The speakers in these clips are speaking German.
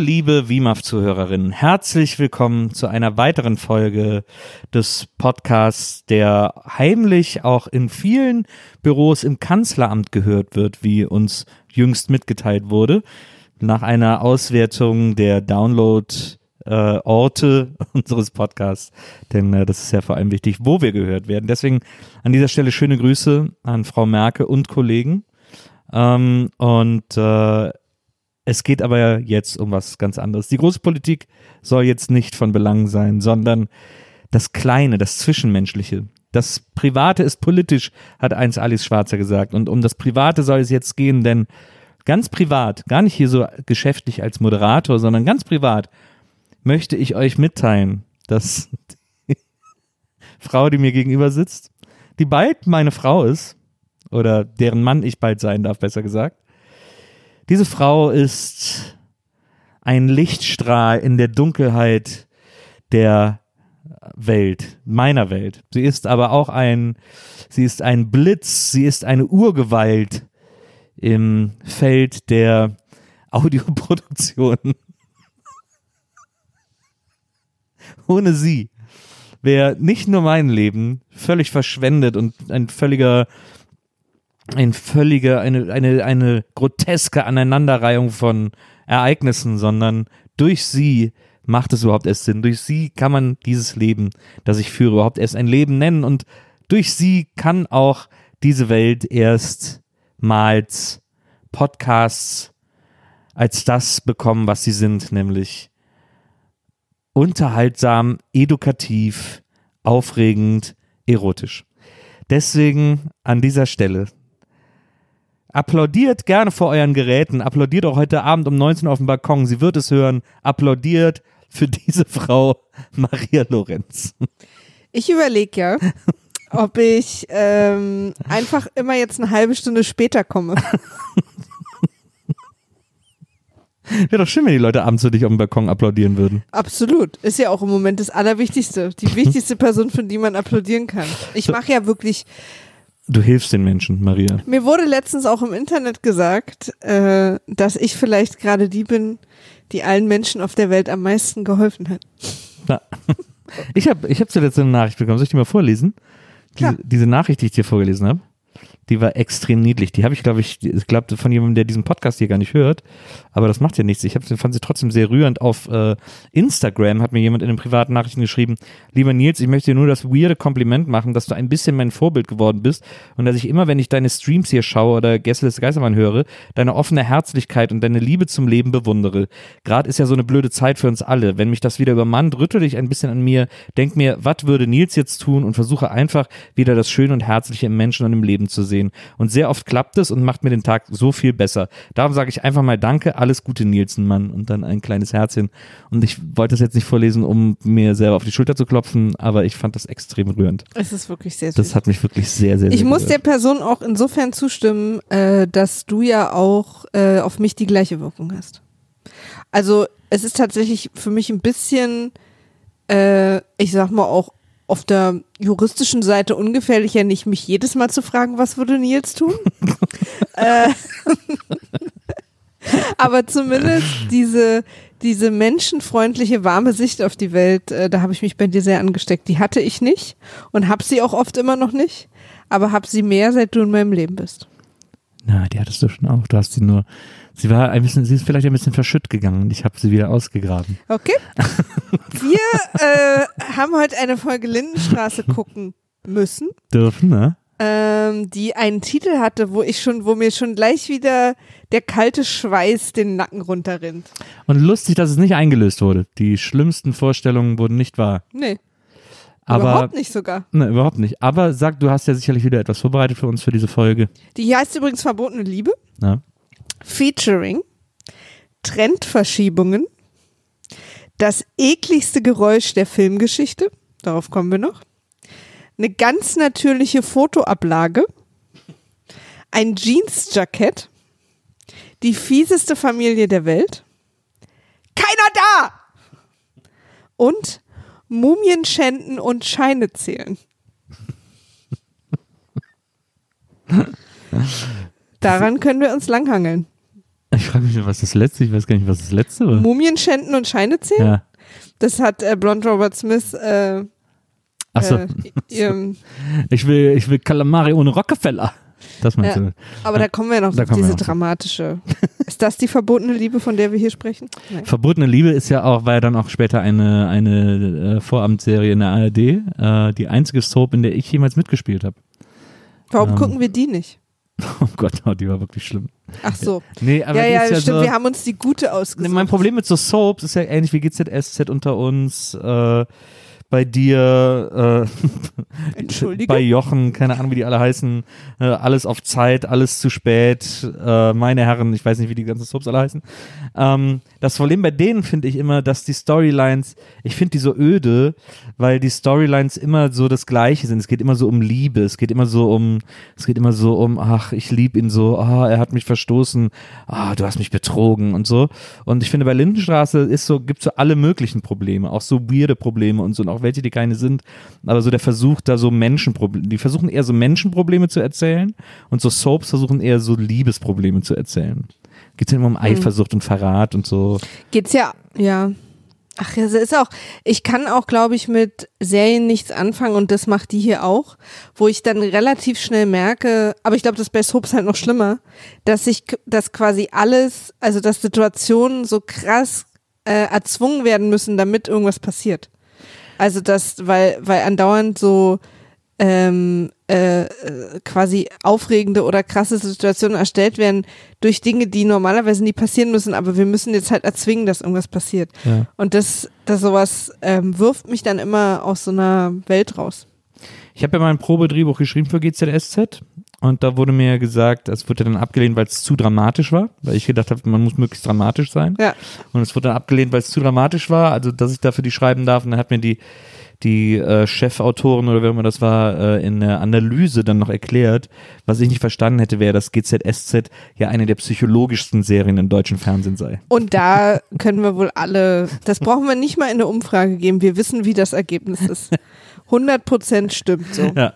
liebe WIMAF-Zuhörerinnen. Herzlich willkommen zu einer weiteren Folge des Podcasts, der heimlich auch in vielen Büros im Kanzleramt gehört wird, wie uns jüngst mitgeteilt wurde. Nach einer Auswertung der Download-Orte unseres Podcasts. Denn äh, das ist ja vor allem wichtig, wo wir gehört werden. Deswegen an dieser Stelle schöne Grüße an Frau Merke und Kollegen. Ähm, und äh, es geht aber jetzt um was ganz anderes. Die große Politik soll jetzt nicht von Belang sein, sondern das Kleine, das Zwischenmenschliche. Das Private ist politisch, hat eins Alice Schwarzer gesagt. Und um das Private soll es jetzt gehen, denn ganz privat, gar nicht hier so geschäftlich als Moderator, sondern ganz privat möchte ich euch mitteilen, dass die Frau, die mir gegenüber sitzt, die bald meine Frau ist, oder deren Mann ich bald sein darf, besser gesagt, diese Frau ist ein Lichtstrahl in der Dunkelheit der Welt, meiner Welt. Sie ist aber auch ein, sie ist ein Blitz, sie ist eine Urgewalt im Feld der Audioproduktion. Ohne sie wäre nicht nur mein Leben völlig verschwendet und ein völliger ein völliger, eine, eine, eine groteske Aneinanderreihung von Ereignissen, sondern durch sie macht es überhaupt erst Sinn. Durch sie kann man dieses Leben, das ich führe, überhaupt erst ein Leben nennen und durch sie kann auch diese Welt erstmals Podcasts als das bekommen, was sie sind, nämlich unterhaltsam, edukativ, aufregend, erotisch. Deswegen an dieser Stelle Applaudiert gerne vor euren Geräten. Applaudiert auch heute Abend um 19 Uhr auf dem Balkon. Sie wird es hören. Applaudiert für diese Frau Maria Lorenz. Ich überlege ja, ob ich ähm, einfach immer jetzt eine halbe Stunde später komme. Wäre doch schön, wenn die Leute abends für dich auf dem Balkon applaudieren würden. Absolut. Ist ja auch im Moment das Allerwichtigste. Die wichtigste Person, von die man applaudieren kann. Ich mache ja wirklich Du hilfst den Menschen, Maria. Mir wurde letztens auch im Internet gesagt, äh, dass ich vielleicht gerade die bin, die allen Menschen auf der Welt am meisten geholfen hat. Na. Ich habe ich hab zuletzt eine Nachricht bekommen. Soll ich die mal vorlesen? Diese, diese Nachricht, die ich dir vorgelesen habe die war extrem niedlich. Die habe ich, glaube ich, ich glaube von jemandem, der diesen Podcast hier gar nicht hört. Aber das macht ja nichts. Ich hab, fand sie trotzdem sehr rührend. Auf äh, Instagram hat mir jemand in den privaten Nachrichten geschrieben, lieber Nils, ich möchte dir nur das weirde Kompliment machen, dass du ein bisschen mein Vorbild geworden bist und dass ich immer, wenn ich deine Streams hier schaue oder Gäste Geistermann höre, deine offene Herzlichkeit und deine Liebe zum Leben bewundere. Gerade ist ja so eine blöde Zeit für uns alle. Wenn mich das wieder übermannt, rüttel dich ein bisschen an mir, denk mir, was würde Nils jetzt tun und versuche einfach wieder das Schöne und Herzliche im Menschen und im Leben zu sehen sehen. Und sehr oft klappt es und macht mir den Tag so viel besser. Darum sage ich einfach mal Danke, alles Gute, Nielsen, Mann. Und dann ein kleines Herzchen. Und ich wollte das jetzt nicht vorlesen, um mir selber auf die Schulter zu klopfen, aber ich fand das extrem rührend. Es ist wirklich sehr süß. Das hat mich wirklich sehr, sehr, sehr Ich muss berührt. der Person auch insofern zustimmen, äh, dass du ja auch äh, auf mich die gleiche Wirkung hast. Also es ist tatsächlich für mich ein bisschen, äh, ich sag mal auch auf der juristischen Seite ungefährlicher, nicht mich jedes Mal zu fragen, was würde Nils tun? äh, aber zumindest diese, diese menschenfreundliche, warme Sicht auf die Welt, äh, da habe ich mich bei dir sehr angesteckt. Die hatte ich nicht und habe sie auch oft immer noch nicht, aber habe sie mehr, seit du in meinem Leben bist. Na, die hattest du schon auch. Du hast sie nur, sie war ein bisschen, sie ist vielleicht ein bisschen verschütt gegangen und ich habe sie wieder ausgegraben. Okay. Wir äh, haben heute eine Folge Lindenstraße gucken müssen, Dürfen, ne? ähm, die einen Titel hatte, wo ich schon, wo mir schon gleich wieder der kalte Schweiß den Nacken runterrinnt. Und lustig, dass es nicht eingelöst wurde. Die schlimmsten Vorstellungen wurden nicht wahr. Nee, Aber, überhaupt nicht sogar. Ne, überhaupt nicht. Aber sag, du hast ja sicherlich wieder etwas vorbereitet für uns für diese Folge. Die heißt übrigens Verbotene Liebe. Na? Featuring Trendverschiebungen, das ekligste Geräusch der Filmgeschichte, darauf kommen wir noch, eine ganz natürliche Fotoablage, ein Jeansjackett, Die fieseste Familie der Welt. Keiner da! Und Mumien schänden und Scheine zählen. Daran können wir uns langhangeln. Ich frage mich, was das letzte, ich weiß gar nicht, was das letzte war. Mumien schänden und Scheine zählen? Ja. Das hat äh, Blond Robert Smith äh, Achso, äh, ihrem, ich will, ich will Calamari ohne Rockefeller. Das meinst Ja. du? aber da kommen wir noch Da auf diese noch dramatische. Ist das die verbotene Liebe, von der wir hier sprechen? Nein. Verbotene Liebe ist ja auch, war ja dann auch später eine, eine äh, Vorabendserie in der ARD, äh, die einzige Soap, in der ich jemals mitgespielt habe. Warum Ähm, gucken wir die nicht? Oh Gott, oh, die war wirklich schlimm. Ach so. Nee, aber ja, ja, ja stimmt. so, wir haben uns die gute ausgesucht. mein Problem mit so Soaps ist ja ähnlich wie GZSZ unter uns, äh, bei dir, äh, bei Jochen, keine Ahnung, wie die alle heißen, äh, alles auf Zeit, alles zu spät, äh, meine Herren, ich weiß nicht, wie die ganzen Soaps alle heißen. Ähm, das Problem bei denen finde ich immer, dass die Storylines, ich finde die so öde, weil die Storylines immer so das Gleiche sind. Es geht immer so um Liebe, es geht immer so um, es geht immer so um, ach, ich liebe ihn so, ah, er hat mich verstoßen, ah, du hast mich betrogen und so. Und ich finde, bei Lindenstraße ist so, gibt so alle möglichen Probleme, auch so weirde Probleme und so, und auch welche, die keine sind. Aber so der Versuch, da so Menschenprobleme, die versuchen eher so Menschenprobleme zu erzählen und so Soaps versuchen eher so Liebesprobleme zu erzählen. Geht ja immer um Eifersucht und Verrat und so. Geht's ja, ja. Ach ja, es ist auch, ich kann auch, glaube ich, mit Serien nichts anfangen und das macht die hier auch, wo ich dann relativ schnell merke, aber ich glaube, das ist bei Soaps halt noch schlimmer, dass sich, dass quasi alles, also dass Situationen so krass äh, erzwungen werden müssen, damit irgendwas passiert. Also das, weil, weil andauernd so ähm, äh, äh, quasi aufregende oder krasse Situationen erstellt werden durch Dinge, die normalerweise nie passieren müssen, aber wir müssen jetzt halt erzwingen, dass irgendwas passiert. Ja. Und das, das sowas ähm, wirft mich dann immer aus so einer Welt raus. Ich habe ja mal ein Probedrehbuch geschrieben für GZSZ und da wurde mir gesagt, es wurde dann abgelehnt, weil es zu dramatisch war, weil ich gedacht habe, man muss möglichst dramatisch sein. Ja. Und es wurde dann abgelehnt, weil es zu dramatisch war, also dass ich dafür die schreiben darf. Und dann hat mir die, die äh, Chefautorin oder wer immer das war, äh, in der Analyse dann noch erklärt, was ich nicht verstanden hätte, wäre, dass GZSZ ja eine der psychologischsten Serien im deutschen Fernsehen sei. Und da können wir wohl alle, das brauchen wir nicht mal in eine Umfrage geben. Wir wissen, wie das Ergebnis ist. 100 Prozent stimmt so. Ja.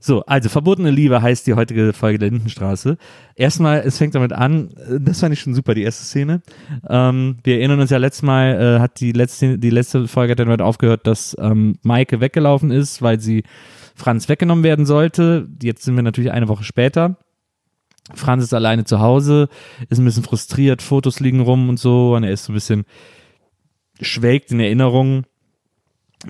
So, also verbotene Liebe heißt die heutige Folge der Lindenstraße. Erstmal, es fängt damit an, äh, das fand ich schon super, die erste Szene. Ähm, wir erinnern uns ja letztes Mal, äh, hat die letzte, die letzte Folge hat damit aufgehört, dass ähm, Maike weggelaufen ist, weil sie Franz weggenommen werden sollte. Jetzt sind wir natürlich eine Woche später. Franz ist alleine zu Hause, ist ein bisschen frustriert, Fotos liegen rum und so, und er ist so ein bisschen schwelgt in Erinnerungen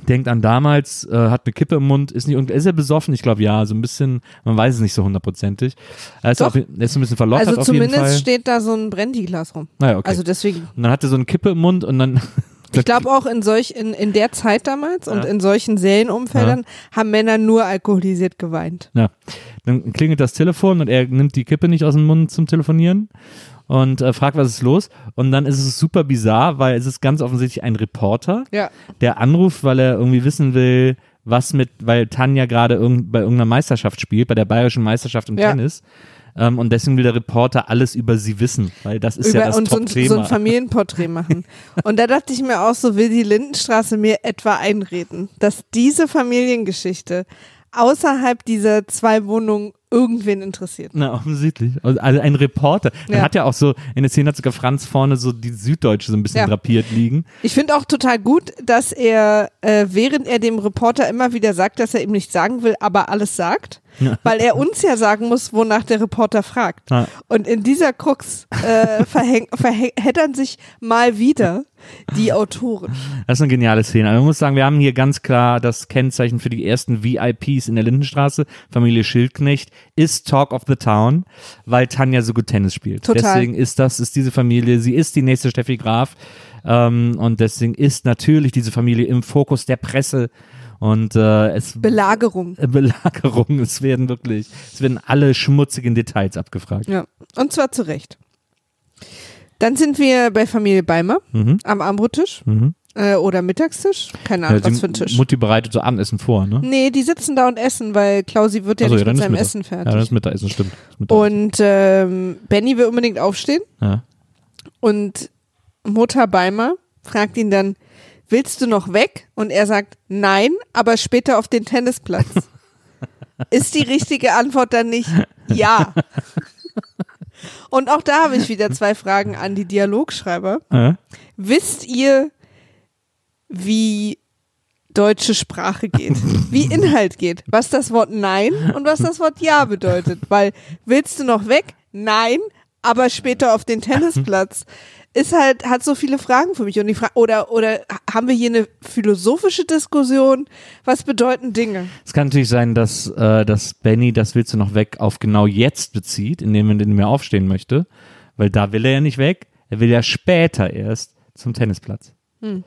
denkt an damals, äh, hat eine Kippe im Mund, ist nicht ist er besoffen? Ich glaube ja, so ein bisschen, man weiß es nicht so hundertprozentig. Er ist, Doch. auf, er ist so ein bisschen verlottert Also auf jeden Fall. zumindest steht da so ein Brandy-Glas rum. naja, okay. Also deswegen. und dann hat er so eine Kippe im Mund und dann Ich glaube auch in solch, in, in der Zeit damals und Ja. in solchen Serienumfeldern haben Männer nur alkoholisiert geweint. Ja, dann klingelt das Telefon und er nimmt die Kippe nicht aus dem Mund zum Telefonieren und äh, fragt, was ist los? Und dann ist es super bizarr, weil es ist ganz offensichtlich ein Reporter, Ja. der anruft, weil er irgendwie wissen will, was mit, weil Tanja gerade irgend, bei irgendeiner Meisterschaft spielt, bei der bayerischen Meisterschaft im Ja. Tennis. Ähm, und deswegen will der Reporter alles über sie wissen, weil das ist Über, ja das und so ein, Top-Thema. so ein Familienporträt machen. und da dachte ich mir auch so, will die Lindenstraße mir etwa einreden, dass diese Familiengeschichte außerhalb dieser zwei Wohnungen irgendwen interessiert. Na, offensichtlich. Also also ein Reporter. Dann Ja. hat ja auch so, in der Szene hat sogar Franz vorne so die Süddeutsche so ein bisschen Ja. drapiert liegen. Ich finde auch total gut, dass er, äh, während er dem Reporter immer wieder sagt, dass er ihm nichts sagen will, aber alles sagt, Ja. weil er uns ja sagen muss, wonach der Reporter fragt. Und in dieser Krux äh, verheddern sich mal wieder die Autoren. Das ist eine geniale Szene. Aber man muss sagen, wir haben hier ganz klar das Kennzeichen für die ersten VIPs in der Lindenstraße. Familie Schildknecht ist Talk of the Town, weil Tanja so gut Tennis spielt. Total. Deswegen ist das, ist diese Familie, sie ist die nächste Steffi Graf. Ähm, und deswegen ist natürlich diese Familie im Fokus der Presse. Und äh, es Belagerung. Belagerung, es werden wirklich, es werden alle schmutzigen Details abgefragt. Ja, und zwar zu Recht. Dann sind wir bei Familie Beimer Mhm. am Armbrottisch. Mhm. Äh, oder Mittagstisch? Keine Ja, Ahnung, was die für ein Tisch. Mutti bereitet so Abendessen vor, ne? Nee, die sitzen da und essen, weil Klausi wird ja so, nicht dann mit seinem Mittag. Essen Ja, fertig. das ist Mittagessen, stimmt. Das ist Mittagessen. und ähm, Benny will unbedingt aufstehen ja. und Mutter Beimer fragt ihn dann, willst du noch weg? Und er sagt, nein, aber später auf den Tennisplatz. Ist die richtige Antwort dann nicht ja? Und auch da habe ich wieder zwei Fragen an die Dialogschreiber. Äh? Wisst ihr, wie deutsche Sprache geht? Wie Inhalt geht? Was das Wort Nein und was das Wort Ja bedeutet? Weil, willst du noch weg? Nein, aber später auf den Tennisplatz. Ist halt, hat so viele Fragen für mich. Und die Fra oder, oder haben wir hier eine philosophische Diskussion? Was bedeuten Dinge? Es kann natürlich sein, dass, äh, dass Benny das willst du noch weg auf genau jetzt bezieht, indem er er aufstehen möchte, weil da will er ja nicht weg. Er will ja später erst zum Tennisplatz. Hm.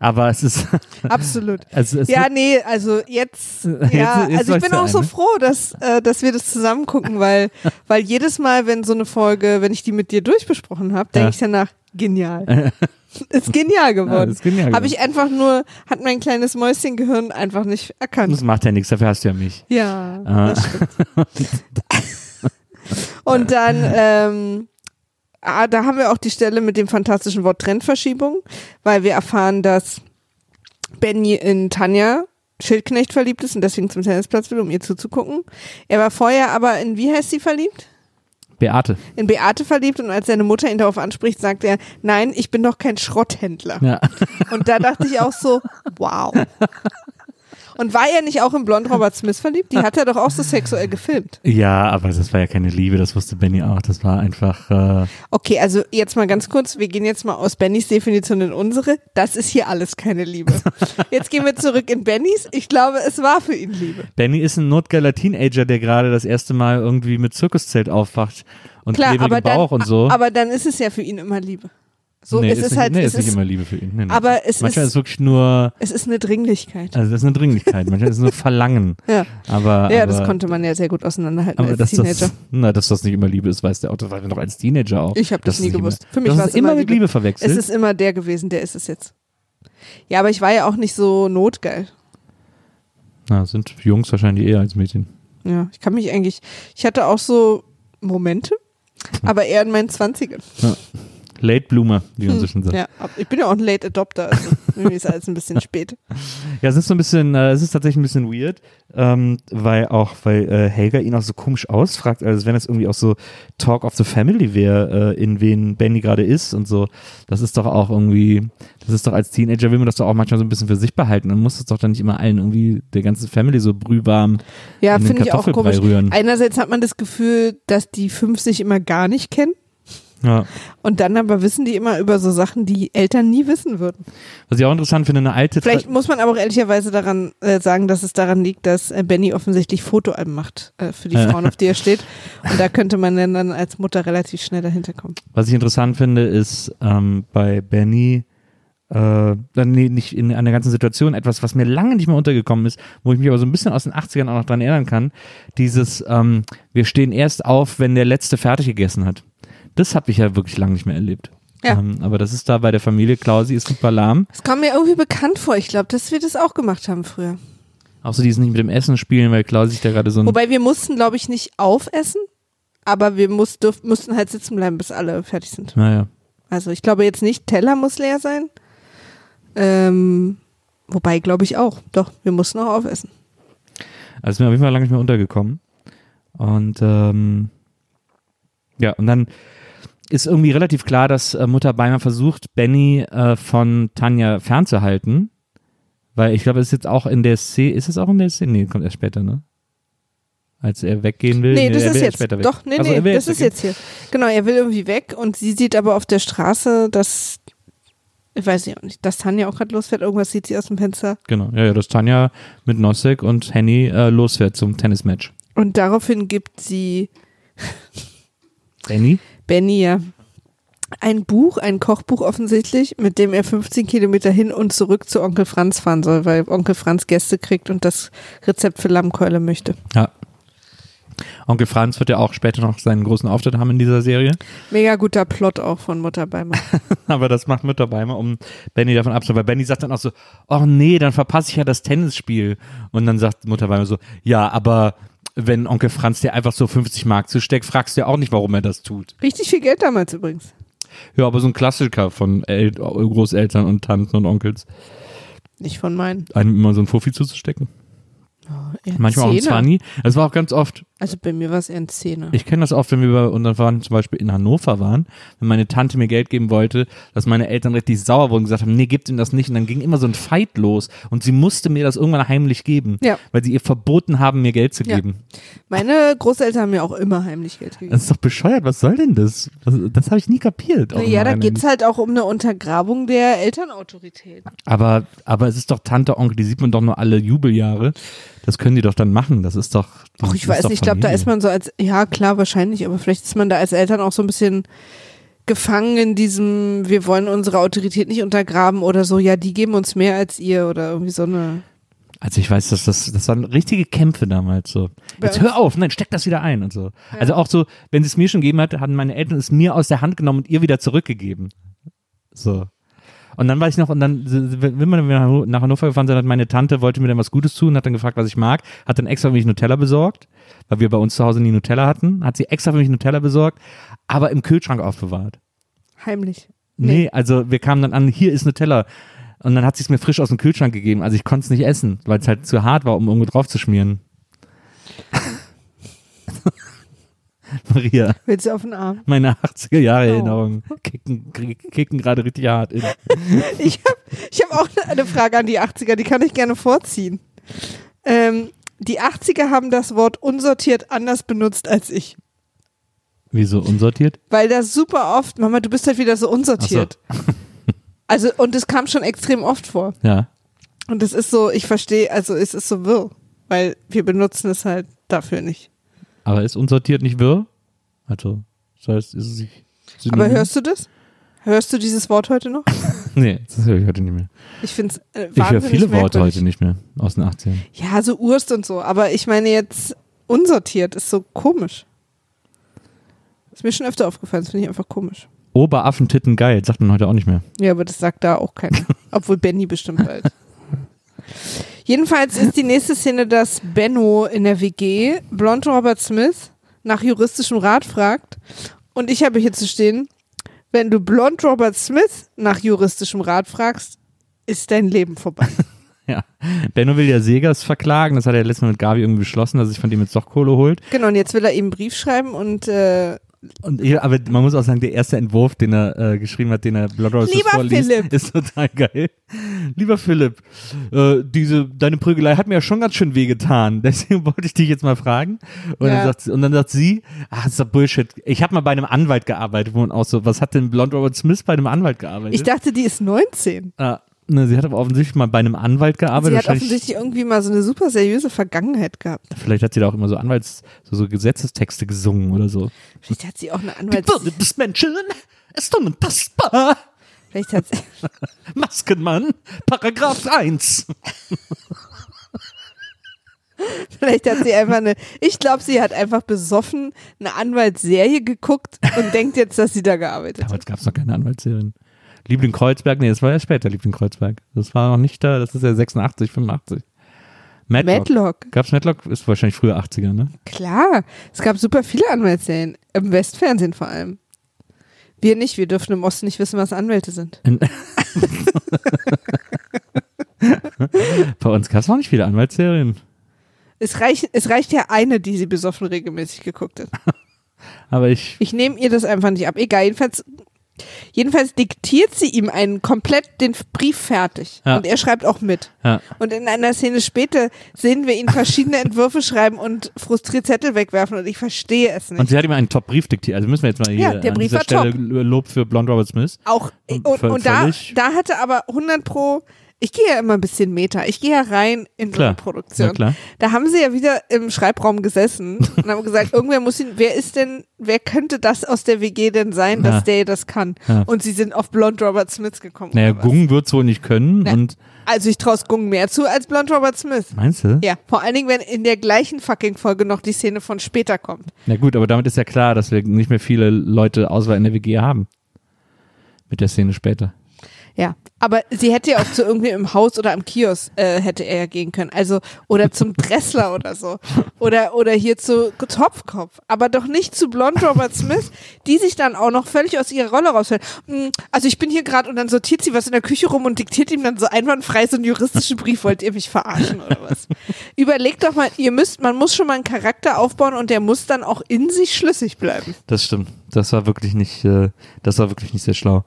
Aber es ist, Absolut. also es Ja, nee, also jetzt, ja, Jetzt- jetzt also ich bin auch ein, so froh, dass, äh, dass wir das zusammen gucken, weil, weil jedes Mal, wenn so eine Folge, wenn ich die mit dir durchbesprochen habe, denke Ja. ich danach, genial. ist genial ja, geworden. genial. Habe ich einfach nur, hat mein kleines Mäuschengehirn einfach nicht erkannt. das macht ja nichts, dafür hast du ja mich. Ja, Ah. das stimmt. Und dann, ähm, ah, da haben wir auch die Stelle mit dem fantastischen Wort Trendverschiebung, weil wir erfahren, dass Benny in Tanja Schildknecht verliebt ist und deswegen zum Tennisplatz will, um ihr zuzugucken. Er war vorher aber in, wie heißt sie verliebt? Beate. In Beate verliebt und als seine Mutter ihn darauf anspricht, sagt er, nein, ich bin doch kein Schrotthändler. Ja. Und da dachte ich auch so, wow. Und war er nicht auch in Blond Robert Smith verliebt? Die hat er doch auch so sexuell gefilmt. ja, aber das war ja keine Liebe, das wusste Benny auch. Das war einfach, äh, Okay, also jetzt mal ganz kurz, wir gehen jetzt mal aus Bennys Definition in unsere. Das ist hier alles keine Liebe. Jetzt gehen wir zurück in Bennys. Ich glaube, es war für ihn Liebe. Benny ist ein notgeiler Teenager, der gerade das erste Mal irgendwie mit Zirkuszelt aufwacht und Klar, aber dann, Bauch und so. aber dann ist es ja für ihn immer Liebe. So, nee, es ist, nicht, halt, nee, es ist nicht immer Liebe für ihn. Nee, nee. aber es Manchmal ist ist, es wirklich nur, es ist eine Dringlichkeit. also das ist eine Dringlichkeit, manchmal ist es nur Verlangen. Ja, Aber, ja aber, das konnte man ja sehr gut auseinanderhalten aber als dass Teenager. das, na, dass das nicht immer Liebe ist, weiß der auch, das weiß man doch als Teenager auch. Ich habe das Dass nie gewusst. Immer, Für mich das war es immer immer mit Liebe. Liebe verwechselt. Es ist immer der gewesen, der ist es jetzt. Ja, aber ich war ja auch nicht so notgeil. na, sind Jungs wahrscheinlich eher als Mädchen. Ja, ich kann mich eigentlich, ich hatte auch so Momente, aber eher in meinen Zwanzigern. Late Bloomer, wie man so schön sagt. Hm, Ja, ich bin ja auch ein Late Adopter, also irgendwie ist alles ein bisschen spät. Ja, es ist so ein bisschen, äh, es ist tatsächlich ein bisschen weird, ähm, weil auch, weil äh, Helga ihn auch so komisch ausfragt, als wenn das irgendwie auch so Talk of the Family wäre, äh, in wen Benny gerade ist und so. Das ist doch auch irgendwie, das ist doch als Teenager will man das doch auch manchmal so ein bisschen für sich behalten. Man muss das doch dann nicht immer allen irgendwie der ganzen Family so brühwarm Ja, in den finde ich auch Kartoffelbrei komisch. rühren. Einerseits hat man das Gefühl, dass die fünf sich immer gar nicht kennen Ja. und dann aber wissen die immer über so Sachen, die Eltern nie wissen würden. Was ich auch interessant finde, eine alte Tra- Vielleicht muss man aber auch ehrlicherweise daran äh, sagen, dass es daran liegt, dass äh, Benny offensichtlich Fotoalben macht äh, für die. Frauen, auf die er steht. Und da könnte man dann, als Mutter relativ schnell dahinter kommen. Was ich interessant finde, ist ähm, bei Benny, äh, nee, nicht in einer ganzen Situation, etwas, was mir lange nicht mehr untergekommen ist, wo ich mich aber so ein bisschen aus den 80ern auch noch dran erinnern kann, dieses, ähm, wir stehen erst auf, wenn der Letzte fertig gegessen hat. Das habe ich ja wirklich lange nicht mehr erlebt. Ja. Ähm, aber das ist da bei der Familie Klausi ist super lahm. Das kam mir irgendwie bekannt vor. Ich glaube, dass wir das auch gemacht haben früher. Außer die ist nicht mit dem Essen spielen, weil Klausi sich da gerade so ein Wobei wir mussten, glaube ich, nicht aufessen, aber wir muss, dürf, mussten halt sitzen bleiben, bis alle fertig sind. naja. Also ich glaube jetzt nicht, Teller muss leer sein. Ähm, wobei, glaube ich auch. Doch, wir mussten auch aufessen. Also ist mir auf jeden Fall lange nicht mehr untergekommen. Und ähm, ja, und dann ist irgendwie relativ klar, dass äh, Mutter Beimer versucht, Benny äh, von Tanja fernzuhalten. Weil ich glaube, es ist jetzt auch in der Szene, ist es auch in der Szene? Nee, kommt erst später, ne? Als er weggehen will. Nee, das er ist jetzt. Später weg. Doch, nee, Also, nee, das ist jetzt hier. Genau, er will irgendwie weg und sie sieht aber auf der Straße, dass, ich weiß nicht, auch nicht, dass Tanja auch gerade losfährt. Irgendwas sieht sie aus dem Fenster. Genau, ja, ja, dass Tanja mit Nosek und Henny äh, losfährt zum Tennismatch. Und daraufhin gibt sie Benny? Benny ja ein Buch, ein Kochbuch offensichtlich, mit dem er 15 Kilometer hin und zurück zu Onkel Franz fahren soll, weil Onkel Franz Gäste kriegt und das Rezept für Lammkeule möchte. Ja. Onkel Franz wird ja auch später noch seinen großen Auftritt haben in dieser Serie. Mega guter Plot auch von Mutter Beimer. Aber das macht Mutter Beimer, um Benny davon abzuhalten. Weil Benny sagt dann auch so, oh nee, dann verpasse ich ja das Tennisspiel. Und dann sagt Mutter Beimer so, ja, aber wenn Onkel Franz dir einfach so 50 Mark zusteckt, fragst du ja auch nicht, warum er das tut. Richtig viel Geld damals übrigens. Ja, aber so ein Klassiker von El Großeltern und Tanten und Onkels. Nicht von meinen. Einem immer so ein Fuffi zuzustecken. Eher Manchmal auch ein Zehner. 20. Das war auch ganz oft. Also bei mir war es eher ein Zehner. Ich kenne das oft, wenn wir bei unseren Verwandten zum Beispiel in Hannover waren, wenn meine Tante mir Geld geben wollte, dass meine Eltern richtig sauer wurden und gesagt haben, nee, gebt ihm das nicht. Und dann ging immer so ein Fight los und sie musste mir das irgendwann heimlich geben, Ja. weil sie ihr verboten haben, mir Geld zu Ja. geben. Meine Großeltern haben mir auch immer heimlich Geld gegeben. Das ist doch bescheuert, was soll denn das? Das, das habe ich nie kapiert. auch in Ja, da meinem- geht's halt auch um eine Untergrabung der Elternautorität. Aber, aber es ist doch Tante, Onkel, die sieht man doch nur alle Jubeljahre. Das können die doch dann machen. Das ist doch. Ach, ich weiß nicht, ich glaube, da ist man so als, ja klar, wahrscheinlich, aber vielleicht ist man da als Eltern auch so ein bisschen gefangen in diesem, wir wollen unsere Autorität nicht untergraben oder so, ja, die geben uns mehr als ihr oder irgendwie so eine. Also ich weiß, dass das, das waren richtige Kämpfe damals so. Jetzt hör auf, nein, steck das wieder ein und so. Also auch so, wenn sie es mir schon gegeben hat, hatten meine Eltern es mir aus der Hand genommen und ihr wieder zurückgegeben. So. Und dann weiß ich noch, und dann, wenn wir nach Hannover gefahren sind, hat meine Tante, wollte mir dann was Gutes tun, hat dann gefragt, was ich mag, hat dann extra für mich Nutella besorgt, weil wir bei uns zu Hause nie Nutella hatten, hat sie extra für mich Nutella besorgt, aber im Kühlschrank aufbewahrt. Heimlich. Nee, also wir kamen dann an, hier ist Nutella. Und dann hat sie es mir frisch aus dem Kühlschrank gegeben. Also ich konnte es nicht essen, weil es halt zu hart war, um irgendwo drauf zu schmieren. Maria, Willst du auf den Arm? meine 80er Jahre Oh. Erinnerungen kicken, kicken gerade richtig hart in. Ich habe ich hab auch eine Frage an die 80er, die kann ich gerne vorziehen. Ähm, die 80er haben das Wort unsortiert anders benutzt als ich. Wieso unsortiert? Weil das super oft, Mama, du bist halt wieder so unsortiert. Also, und es kam schon extrem oft vor. Ja. Und es ist so, ich verstehe, also es ist so wirr, weil wir benutzen es halt dafür nicht. Aber ist unsortiert nicht wirr? Also, das heißt, ist es nicht. Aber synonym? hörst du das? Hörst du dieses Wort heute noch? Nee, das höre ich heute nicht mehr. Ich finde es äh, Ich höre viele Worte heute nicht mehr aus den 80ern. Ja, so Urst und so. Aber ich meine jetzt, unsortiert ist so komisch. Ist mir schon öfter aufgefallen, das finde ich einfach komisch. Oberaffentitten geil, sagt man heute auch nicht mehr. Ja, aber das sagt da auch keiner. Obwohl Benny bestimmt bald. Jedenfalls ist die nächste Szene, dass Benno in der WG Blond Robert Smith nach juristischem Rat fragt. Und ich habe hier zu stehen, wenn du Blond Robert Smith nach juristischem Rat fragst, ist dein Leben vorbei. Ja. Benno will ja Segers verklagen, das hat er letztes Mal mit Gavi irgendwie beschlossen, dass er sich von dem jetzt doch Kohle holt. genau, und jetzt will er ihm einen Brief schreiben und äh, Und ja, aber man muss auch sagen, der erste Entwurf, den er äh, geschrieben hat, den er Blood Roses Lieber vorliest, Philipp. ist total geil. Lieber Philipp, äh, diese deine Prügelei hat mir ja schon ganz schön wehgetan. Deswegen wollte ich dich jetzt mal fragen. Und, Ja. dann, sagt sie, und dann sagt sie, ach, das ist doch Bullshit. Ich habe mal bei einem Anwalt gearbeitet, wo man auch so, was hat denn Blond Robert Smith bei einem Anwalt gearbeitet? ich dachte, die ist 19. ah, ne, sie hat aber offensichtlich mal bei einem Anwalt gearbeitet. Sie hat offensichtlich irgendwie mal so eine super seriöse Vergangenheit gehabt. Vielleicht hat sie da auch immer so Anwalts, so, so Gesetzestexte gesungen oder so. Vielleicht hat sie auch eine Die Anwalts... Würde des Menschen ist unantastbar. Vielleicht hat sie... Maskenmann, Paragraph 1. Vielleicht hat sie einfach eine, ich glaube, sie hat einfach besoffen eine Anwaltsserie geguckt und denkt jetzt, dass sie da gearbeitet hat. Damals gab es noch keine Anwaltsserien. Liebling Kreuzberg, nee, das war ja später, Liebling Kreuzberg. Das war noch nicht da, das ist ja 86, 85. Madlock. Madlock, Gab's Madlock? Ist wahrscheinlich früher 80er, ne? klar. Es gab super viele Anwaltsserien, im Westfernsehen vor allem. Wir nicht, wir dürfen im Osten nicht wissen, was Anwälte sind. In Bei uns gab's noch nicht viele Anwaltsserien. Es reicht, es reicht ja eine, die sie besoffen regelmäßig geguckt hat. Aber ich, Ich nehme ihr das einfach nicht ab. Egal, jedenfalls, jedenfalls diktiert sie ihm einen komplett den Brief fertig. Ja. Und er schreibt auch mit. ja, Und in einer Szene später sehen wir ihn verschiedene Entwürfe schreiben und frustriert Zettel wegwerfen und ich verstehe es nicht. und sie hat ihm einen Top-Brief diktiert. Also müssen wir jetzt mal hier Ja, der an Brief dieser war Stelle Lob für Blond Robert Smith. auch Und und, und da, da hatte aber 100 pro ich gehe ja immer ein bisschen Meta. Ich gehe ja rein in so Klar. eine Produktion. Ja, klar. Da haben sie ja wieder im Schreibraum gesessen und haben gesagt, irgendwer muss ihn, wer ist denn, wer könnte das aus der WG denn sein, dass Ja. der das kann? Ja. Und sie sind auf Blond Robert Smith gekommen. Naja? Gung wird's wohl nicht können Na. und Also ich traue Gung mehr zu als Blond Robert Smith. meinst du? Ja, vor allen Dingen, wenn in der gleichen fucking Folge noch die Szene von später kommt. Na gut, aber damit ist ja klar, dass wir nicht mehr viele Leute Auswahl in der WG haben. Mit der Szene später. Ja, aber sie hätte ja auch zu irgendwie im Haus oder am Kiosk äh, hätte er ja gehen können. Also oder zum Dressler oder so. Oder oder hier zu Topfkopf, aber doch nicht zu Blond Robert Smith, die sich dann auch noch völlig aus ihrer Rolle rausfällt. Hm, Also ich bin hier gerade und dann sortiert sie was in der Küche rum und diktiert ihm dann so einwandfrei so einen juristischen Brief. Wollt ihr mich verarschen oder was? Überlegt doch mal, ihr müsst, man muss schon mal einen Charakter aufbauen und der muss dann auch in sich schlüssig bleiben. Das stimmt. Das war wirklich nicht, äh, das war wirklich nicht sehr schlau.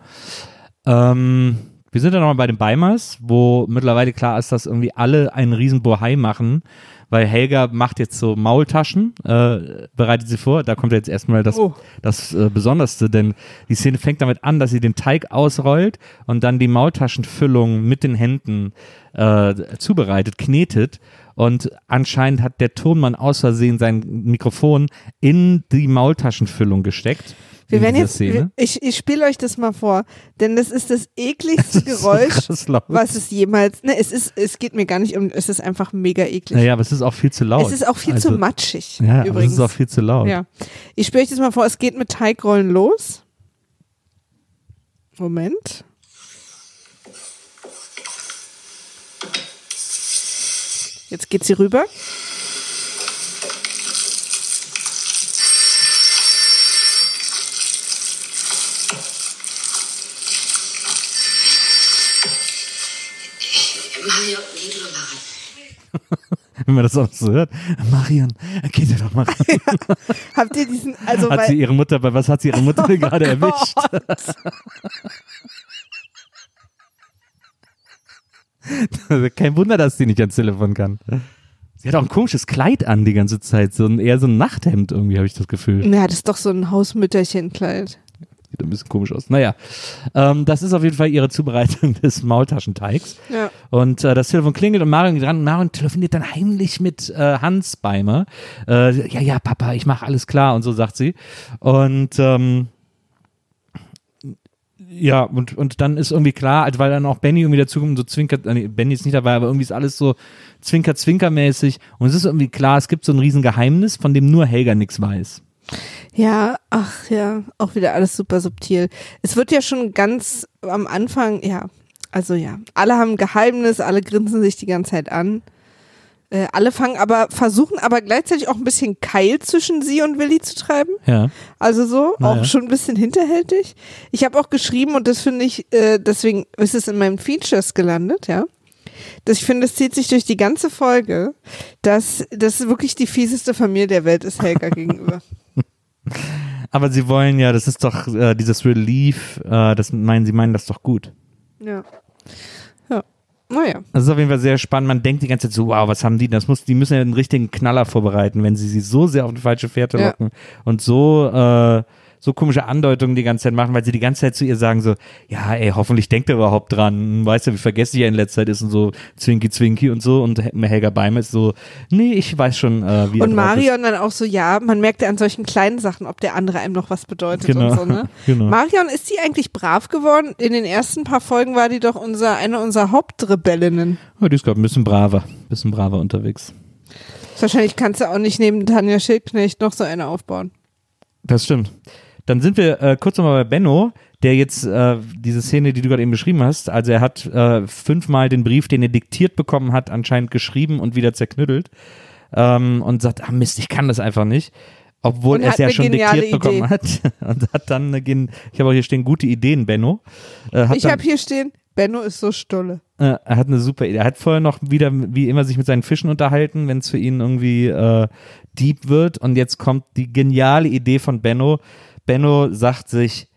Ähm, wir sind dann nochmal bei den Beimers, wo mittlerweile klar ist, dass irgendwie alle einen riesen Bohai machen, weil Helga macht jetzt so Maultaschen, äh, bereitet sie vor. Da kommt jetzt erstmal das, Oh. das äh, Besonderste, denn die Szene fängt damit an, dass sie den Teig ausrollt und dann die Maultaschenfüllung mit den Händen äh, zubereitet, knetet. Und anscheinend hat der Tonmann aus Versehen sein Mikrofon in die Maultaschenfüllung gesteckt. Wir werden jetzt, Szene. ich, ich spiele euch das mal vor, denn das ist das ekligste Das ist so Geräusch, laut. was es jemals, ne, es ist, es geht mir gar nicht um, es ist einfach mega eklig. Naja, aber es ist auch viel zu laut. es ist auch viel also, zu matschig, Ja, aber es übrigens. ist auch viel zu laut. ja. Ich spiele euch das mal vor, es geht mit Teigrollen los. Moment. Jetzt geht sie rüber. Mario, geh. Wenn man das auch so hört. Marion, geht ihr doch mal ran. Habt ihr diesen, also Hat sie ihre Mutter, bei was hat sie ihre Mutter denn gerade erwischt? Kein Wunder, dass sie nicht ans Telefon kann. Sie hat auch ein komisches Kleid an die ganze Zeit, so ein, eher so ein Nachthemd irgendwie, habe ich das Gefühl. na, das ist doch so ein Hausmütterchenkleid. Sieht ein bisschen komisch aus. Naja, ähm, das ist auf jeden Fall ihre Zubereitung des Maultaschenteigs. Ja. Und äh, das Telefon klingelt und Marion geht ran und Marion telefoniert dann heimlich mit äh, Hans Beimer. Äh, ja, ja, Papa, ich mache alles klar und so sagt sie. Und ähm, ja, und, und dann ist irgendwie klar, also weil dann auch Benny irgendwie dazukommt und so zwinkert, äh, nee, Benny ist nicht dabei, aber irgendwie ist alles so zwinker-zwinker-mäßig. Und es ist irgendwie klar, es gibt so ein Riesengeheimnis, von dem nur Helga nichts weiß. Ja, ach ja, auch wieder alles super subtil. Es wird ja schon ganz am Anfang, ja, also ja, alle haben ein Geheimnis, alle grinsen sich die ganze Zeit an. Äh, alle fangen aber, versuchen aber gleichzeitig auch ein bisschen Keil zwischen sie und Willi zu treiben. Ja. Also so, Na auch ja. schon ein bisschen hinterhältig. Ich habe auch geschrieben und das finde ich, äh, deswegen ist es in meinen Features gelandet, ja. Das, ich finde, es zieht sich durch die ganze Folge, dass das wirklich die fieseste Familie der Welt ist Helga gegenüber. Aber sie wollen ja, das ist doch äh, dieses Relief, äh, das meinen, sie meinen das doch gut. Ja. Ja. Naja. Das ist auf jeden Fall sehr spannend. Man denkt die ganze Zeit so, wow, was haben die? Das muss, die müssen ja einen richtigen Knaller vorbereiten, wenn sie sie so sehr auf die falsche Fährte Ja. locken und so, äh, so komische Andeutungen die ganze Zeit machen, weil sie die ganze Zeit zu ihr sagen so, ja, ey, hoffentlich denkt er überhaupt dran. Weißt du, wie vergesslich er in letzter Zeit ist und so Zwinki Zwinki und so. Und Helga Beimer ist so, nee, ich weiß schon, äh, wie er Und. Marion dann auch so, ja, man merkt ja an solchen kleinen Sachen, ob der andere einem noch was bedeutet Genau, und so, ne? genau. Marion, ist die eigentlich brav geworden? In den ersten paar Folgen war die doch unser, eine unserer Hauptrebellinnen. Ja, die ist gerade ein bisschen braver, bisschen braver unterwegs. Wahrscheinlich kannst du auch nicht neben Tanja Schildknecht noch so eine aufbauen. Das stimmt. Dann sind wir äh, kurz nochmal bei Benno, der jetzt äh, diese Szene, die du gerade eben beschrieben hast, also er hat äh, fünfmal den Brief, den er diktiert bekommen hat, anscheinend geschrieben und wieder zerknüttelt ähm, und sagt, ah Mist, ich kann das einfach nicht. Obwohl er es ja schon diktiert bekommen hat. Und hat dann eine, gen- ich habe auch hier stehen, gute Ideen, Benno. Äh, Ich habe hier stehen, Benno ist so stulle. äh, er hat eine super Idee. Er hat vorher noch wieder, wie immer, sich mit seinen Fischen unterhalten, wenn es für ihn irgendwie äh, deep wird. Und jetzt kommt die geniale Idee von Benno. Benno sagt sich,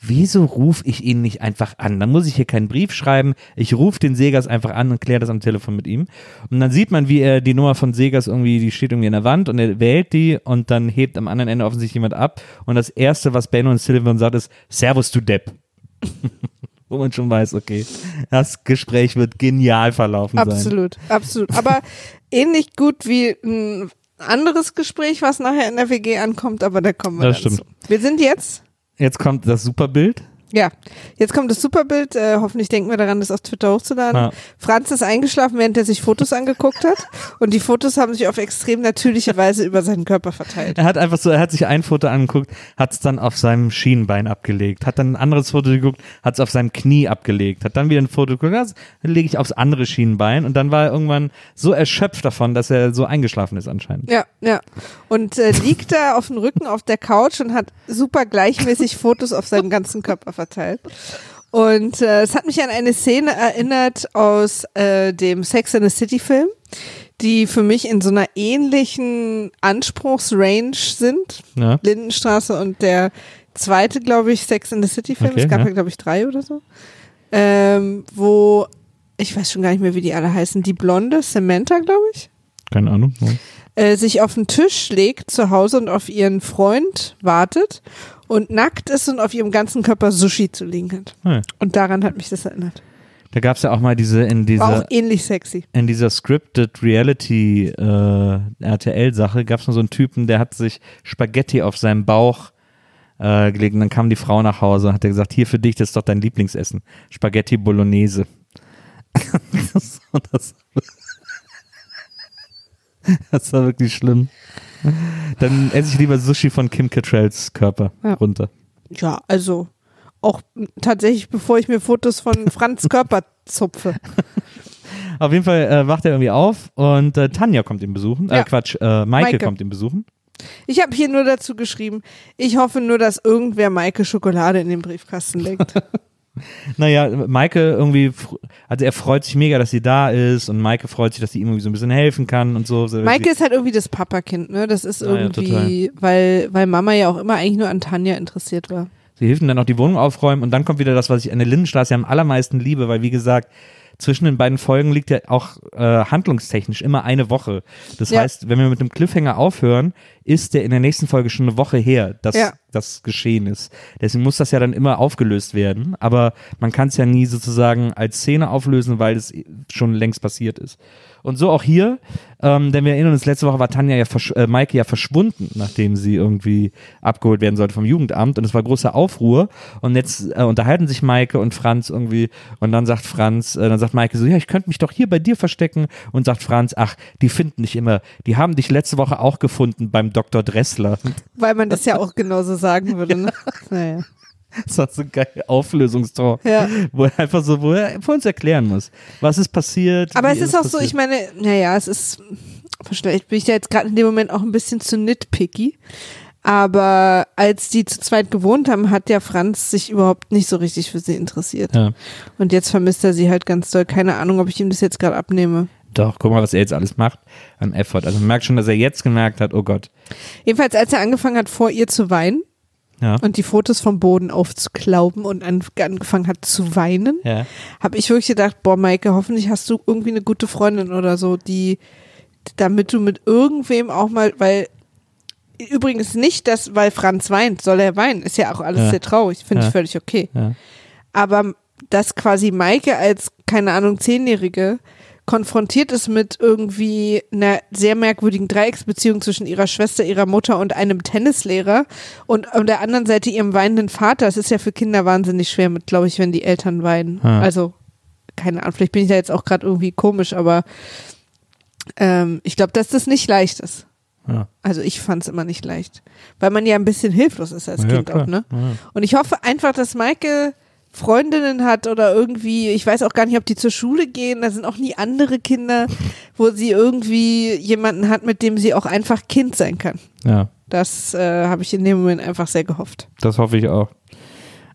wieso rufe ich ihn nicht einfach an? Dann muss ich hier keinen Brief schreiben. Ich rufe den Segers einfach an und kläre das am Telefon mit ihm. Und dann sieht man, wie er die Nummer von Segers irgendwie, die steht irgendwie in der Wand und er wählt die und dann hebt am anderen Ende offensichtlich jemand ab. Und das Erste, was Benno und Sullivan sagt, ist, Servus, du Depp. wo man schon weiß, okay, das Gespräch wird genial verlaufen sein. Absolut, absolut. Aber ähnlich gut wie ein anderes Gespräch, was nachher in der WG ankommt, aber da kommen wir Das dazu. stimmt. Wir sind jetzt, Jetzt kommt das Superbild. Ja, jetzt kommt das Superbild. Äh, hoffentlich denken wir daran, das auf Twitter hochzuladen. Ja. Franz ist eingeschlafen, während er sich Fotos angeguckt hat. Und die Fotos haben sich auf extrem natürliche Weise über seinen Körper verteilt. Er hat einfach so, er hat sich ein Foto angeguckt, hat es dann auf seinem Schienbein abgelegt, hat dann ein anderes Foto geguckt, hat es auf seinem Knie abgelegt, hat dann wieder ein Foto geguckt, das lege ich aufs andere Schienbein und dann war er irgendwann so erschöpft davon, dass er so eingeschlafen ist anscheinend. Ja, ja. Und äh, liegt da auf dem Rücken auf der Couch und hat super gleichmäßig Fotos auf seinem ganzen Körper verteilt. Und äh, es hat mich an eine Szene erinnert aus äh, dem Sex in the City Film, die für mich in so einer ähnlichen Anspruchsrange sind. Ja. Lindenstraße und der zweite, glaube ich, Sex in the City Film. Okay, es gab ja. ja, glaube ich, drei oder so. Ähm, wo, ich weiß schon gar nicht mehr, wie die alle heißen. Die blonde, Samantha, glaube ich Keine Ahnung. Ja. Äh, sich auf den Tisch legt zu Hause und auf ihren Freund wartet und nackt ist und auf ihrem ganzen Körper Sushi zu liegen hat. Ja. Und daran hat mich das erinnert. Da gab es ja auch mal diese in War dieser auch ähnlich sexy. in dieser scripted Reality äh, RTL-Sache gab es nur so einen Typen, der hat sich Spaghetti auf seinem Bauch äh, gelegt und dann kam die Frau nach Hause und hat gesagt, hier für dich, das ist doch dein Lieblingsessen. Spaghetti Bolognese. das, das, das war wirklich schlimm. Dann esse ich lieber Sushi von Kim Cattralls Körper Ja. runter. Ja, also auch tatsächlich, bevor ich mir Fotos von Franz Körper zupfe. Auf jeden Fall äh, wacht er irgendwie auf und äh, Tanja kommt ihn besuchen. Äh, Ja. Quatsch, äh, Maike, Maike. kommt ihn besuchen. Ich habe hier nur dazu geschrieben, ich hoffe nur, dass irgendwer Maike Schokolade in den Briefkasten legt. Naja, Maike irgendwie, also er freut sich mega, dass sie da ist und Maike freut sich, dass sie ihm irgendwie so ein bisschen helfen kann und so. Maike ist halt irgendwie das Papakind, ne? Das ist Ja, ja, irgendwie, weil, weil Mama ja auch immer eigentlich nur an Tanja interessiert war. Sie hilft ihm dann auch die Wohnung aufräumen und dann kommt wieder das, was ich an der Lindenstraße am allermeisten liebe, weil wie gesagt, zwischen den beiden Folgen liegt ja auch äh, handlungstechnisch immer eine Woche. Das Ja. heißt, wenn wir mit dem Cliffhanger aufhören, ist der in der nächsten Folge schon eine Woche her, dass Ja. das geschehen ist. Deswegen muss das ja dann immer aufgelöst werden, aber man kann es ja nie sozusagen als Szene auflösen, weil es schon längst passiert ist. Und so auch hier, ähm, denn wir erinnern uns, letzte Woche war Tanja ja, versch äh, Maike ja verschwunden, nachdem sie irgendwie abgeholt werden sollte vom Jugendamt und es war großer Aufruhr und jetzt äh, unterhalten sich Maike und Franz irgendwie und dann sagt Franz, äh, dann sagt Maike so, ja, ich könnte mich doch hier bei dir verstecken und sagt Franz, ach, die finden dich immer, die haben dich letzte Woche auch gefunden beim Dr. Dressler. Weil man das ja auch genauso sagen würde. Ne? Naja. Das war so ein geiler Auflösungstor, Ja. wo er einfach so, wo er vor uns erklären muss, was ist passiert. Aber es ist auch so, passiert. ich meine, naja, es ist, vielleicht bin ich da jetzt gerade in dem Moment auch ein bisschen zu nitpicky. Aber als die zu zweit gewohnt haben, hat ja Franz sich überhaupt nicht so richtig für sie interessiert. Ja. Und jetzt vermisst er sie halt ganz doll. Keine Ahnung, ob ich ihm das jetzt gerade abnehme. Doch, guck mal, was er jetzt alles macht an Effort. Also man merkt schon, dass er jetzt gemerkt hat, oh Gott. Jedenfalls, als er angefangen hat, vor ihr zu weinen Ja. und die Fotos vom Boden aufzuklauben und an, angefangen hat zu weinen, Ja. habe ich wirklich gedacht, boah, Maike, hoffentlich hast du irgendwie eine gute Freundin oder so, die, damit du mit irgendwem auch mal, weil übrigens nicht das, weil Franz weint, soll er weinen, ist ja auch alles Ja. sehr traurig, finde ich völlig okay. Aber dass quasi Maike als, keine Ahnung, Zehnjährige konfrontiert ist mit irgendwie einer sehr merkwürdigen Dreiecksbeziehung zwischen ihrer Schwester, ihrer Mutter und einem Tennislehrer und an der anderen Seite ihrem weinenden Vater. Es ist ja für Kinder wahnsinnig schwer mit, glaube ich, wenn die Eltern weinen. Ja. Also, keine Ahnung, vielleicht bin ich da jetzt auch gerade irgendwie komisch, aber ähm, ich glaube, dass das nicht leicht ist. Ja. Also ich fand es immer nicht leicht, weil man ja ein bisschen hilflos ist als Ja, Kind klar. auch, ne? Und ich hoffe einfach, dass Maike Freundinnen hat oder irgendwie, ich weiß auch gar nicht, ob die zur Schule gehen, da sind auch nie andere Kinder, wo sie irgendwie jemanden hat, mit dem sie auch einfach Kind sein kann. ja, Das äh, habe ich in dem Moment einfach sehr gehofft. das hoffe ich auch.